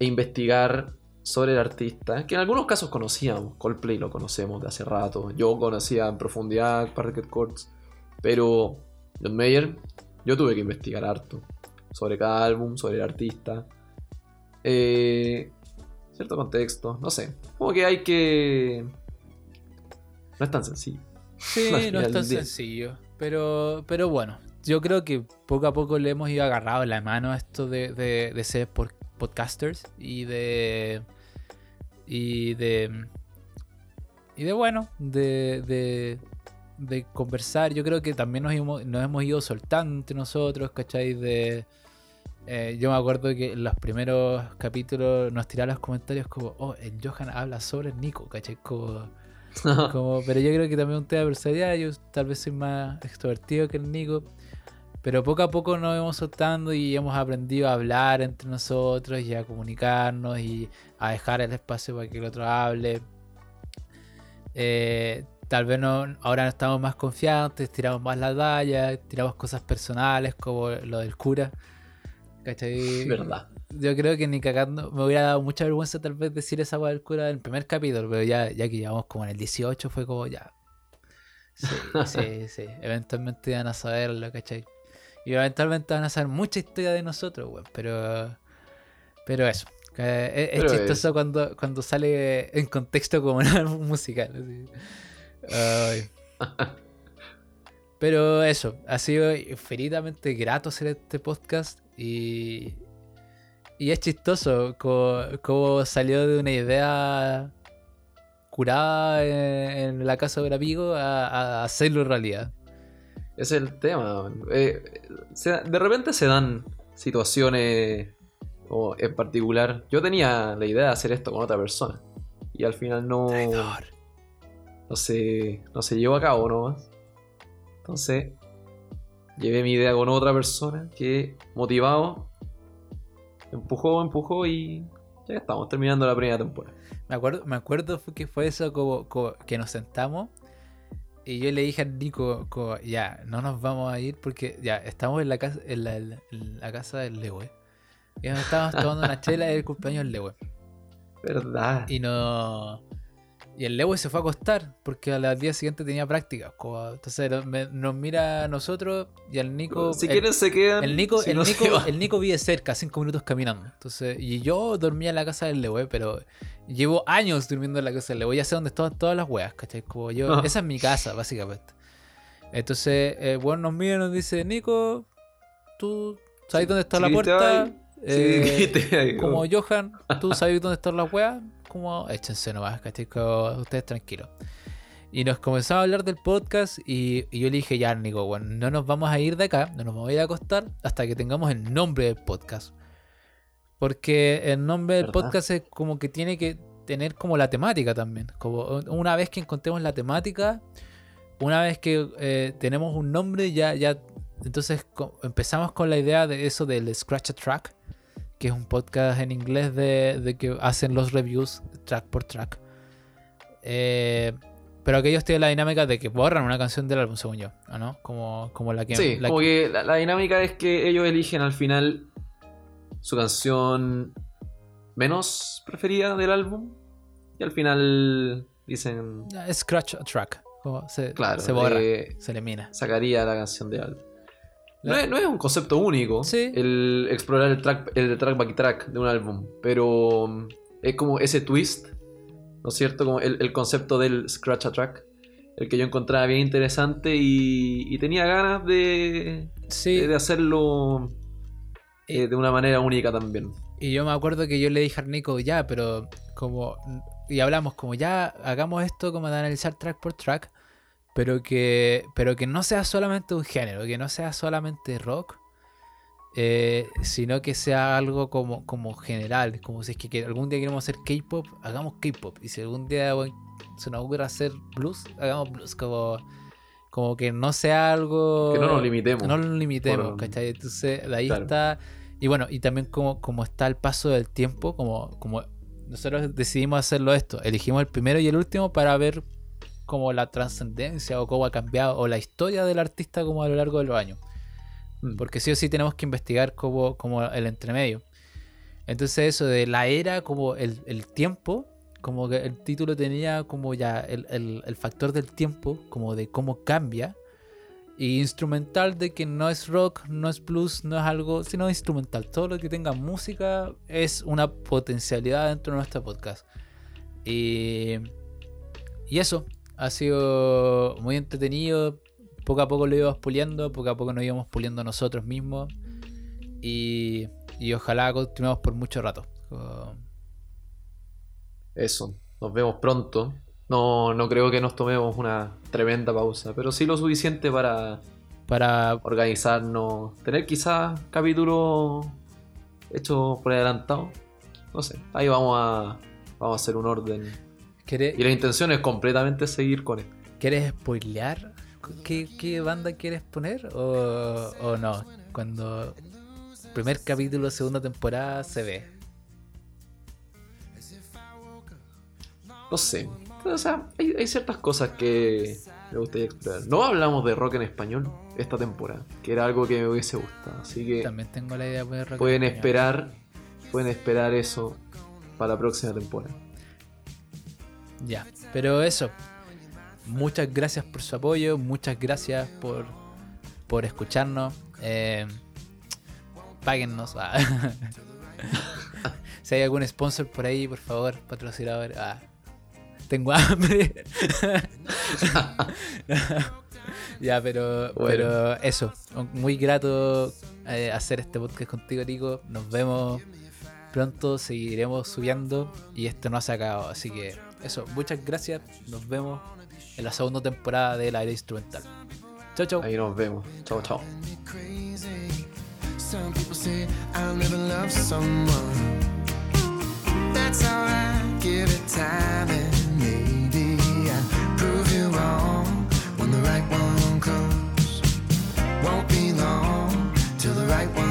e investigar sobre el artista, que en algunos casos conocíamos, Coldplay lo conocemos de hace rato, yo conocía en profundidad Parquet Courts, pero John Mayer yo tuve que investigar harto sobre cada álbum, sobre el artista, eh, cierto contexto, no sé, como que hay que... No es tan sencillo. Sí, no es tan día. sencillo. Pero, pero bueno, yo creo que poco a poco le hemos ido agarrado la mano a esto de, de, de ser por- podcasters y de. Y de. Y de bueno, de, de, de conversar. Yo creo que también nos hemos, nos hemos ido soltando entre nosotros, ¿cachai? De. Eh, yo me acuerdo que en los primeros capítulos nos tiraban los comentarios como, oh, el Johan habla sobre el Nico, ¿cachai? Como, como, pero yo creo que también es un tema de personalidad. Yo tal vez soy más extrovertido que el Nico. Pero poco a poco nos vamos soltando y hemos aprendido a hablar entre nosotros y a comunicarnos y a dejar el espacio para que el otro hable. Eh, tal vez no, ahora no estamos más confiantes, tiramos más la talla, tiramos cosas personales como lo del cura. ¿Cachai? Verdad. Yo creo que ni cagando me hubiera dado mucha vergüenza tal vez decir esa hueá del cura del primer capítulo, pero ya, ya que llevamos como en el 18 fue como ya. Sí, sí, sí. Eventualmente van a saberlo, ¿cachai? Y eventualmente van a saber mucha historia de nosotros, weón. Pero. Pero eso. Es, chistoso cuando, cuando sale en contexto como un álbum musical. así. Pero eso, ha sido infinitamente grato hacer este podcast y, y es chistoso como, como salió de una idea curada en, en la casa de un amigo a, a hacerlo realidad. Ese es el tema. Eh, se- de repente se dan situaciones o en particular. Yo tenía la idea de hacer esto con otra persona. Y al final no, no, se, no se llevó a cabo nomás. Entonces, llevé mi idea con otra persona que, motivado, empujó, empujó y ya estamos terminando la primera temporada. Me acuerdo, me acuerdo que fue eso como, como que nos sentamos y yo le dije al Nico, como, ya, no nos vamos a ir porque ya estamos en la casa, en la, en la casa del Lewe. Y nos estábamos tomando una chela del cumpleaños del Lewe. ¿Verdad? Y no. Y el Lewe se fue a acostar porque al día siguiente tenía práctica. Entonces nos mira a nosotros y al Nico. si el- quieren se quedan. el Nico, si el, no Nico, el Nico vive cerca, cinco minutos caminando. Entonces, y yo dormía en la casa del Lewe, pero llevo años durmiendo en la casa del Lewe. Ya sé dónde estaban todas las weas, ¿cachai? Como yo, Ah. esa es mi casa, básicamente. Entonces, eh, bueno, nos mira y nos dice, Nico, tú sabes dónde está la puerta. Eh, Sí, como oh. Johan, tú sabes dónde están las weas, como échense nomás, ¿cachai? Ustedes tranquilos. Y nos comenzamos a hablar del podcast y, y yo le dije, ya, Nico, bueno, no nos vamos a ir de acá, no nos vamos a ir a acostar hasta que tengamos el nombre del podcast. Porque el nombre del ¿Verdad? podcast es como que tiene que tener como la temática también. Como una vez que encontremos la temática, una vez que eh, tenemos un nombre, ya, ya, entonces co- empezamos con la idea de eso del Scratch a Track, que es un podcast en inglés de, de que hacen los reviews track por track. Eh, pero aquellos tienen la dinámica de que borran una canción del álbum, según yo, ¿o ¿no? Como, como la que... Sí, la como que- que la, la dinámica es que ellos eligen al final su canción menos preferida del álbum y al final dicen, Scratch a Track. como se, claro, se borra, eh, se elimina. sacaría la canción de álbum. No es, no es un concepto único Sí. el explorar el track, el track by track de un álbum, pero um, es como ese twist, ¿no es cierto? Como el, el concepto del scratch a track, el que yo encontraba bien interesante y, y tenía ganas de, Sí, de, de hacerlo eh, de una manera única también. Y yo me acuerdo que yo le dije al Nico, ya, pero como. Y hablamos como ya, hagamos esto como de analizar track por track, pero que, pero que no sea solamente un género, que no sea solamente rock, eh, sino que sea algo como, como general. Como si es que, que algún día queremos hacer K-pop, hagamos K-pop. Y si algún día bueno, se nos ocurre hacer blues, hagamos blues. Como, como que no sea algo. Que no nos limitemos. No nos limitemos, por- ¿cachai? Entonces, de ahí Claro. está. Y bueno, y también como, como está el paso del tiempo, como, como nosotros decidimos hacerlo esto. Elegimos el primero y el último para ver como la trascendencia o cómo ha cambiado o la historia del artista como a lo largo de los años. Mm. Porque sí o sí tenemos que investigar como, como el entremedio. Entonces eso de la era como el, el tiempo, como que el título tenía como ya el, el- el factor del tiempo, como de cómo cambia. Y instrumental de que no es rock, no es blues, no es algo, sino instrumental. Todo lo que tenga música es una potencialidad dentro de nuestro podcast. Y, y eso, ha sido muy entretenido. Poco a poco lo íbamos puliendo, poco a poco nos íbamos puliendo nosotros mismos. Y, y ojalá continuemos por mucho rato. Eso, nos vemos pronto. No, no creo que nos tomemos una tremenda pausa, pero sí lo suficiente para Para organizarnos, tener quizás capítulos hechos por adelantado. No sé, ahí vamos a, vamos a hacer un orden. ¿Quieres, Y la intención es completamente seguir con esto. ¿quieres spoilear? ¿Qué, qué banda quieres poner? ¿O, o no? Cuando primer capítulo, segunda temporada se ve. No sé. O sea, hay, hay ciertas cosas que me gustaría explorar. No hablamos de rock en español esta temporada, que era algo que me hubiese gustado. Así que También tengo la idea de rock en pueden esperar, pueden esperar eso para la próxima temporada. Ya, pero eso. Muchas gracias por su apoyo, muchas gracias por, por escucharnos. Eh, páguennos. ah. si hay algún sponsor por ahí, por favor, patrocinador. Ah, tengo hambre. ya, pero, Bueno. pero eso. Muy grato eh, hacer este podcast contigo, Nico. Nos vemos pronto, seguiremos subiendo y esto no se ha acabado. Así que eso, muchas gracias. Nos vemos en la segunda temporada de La Era Instrumental. Chao, chao. Ahí nos vemos. Chao, chao. Some people say I'll never love someone. That's all I give it time, and maybe I prove you wrong when the right one comes. Won't be long till the right one.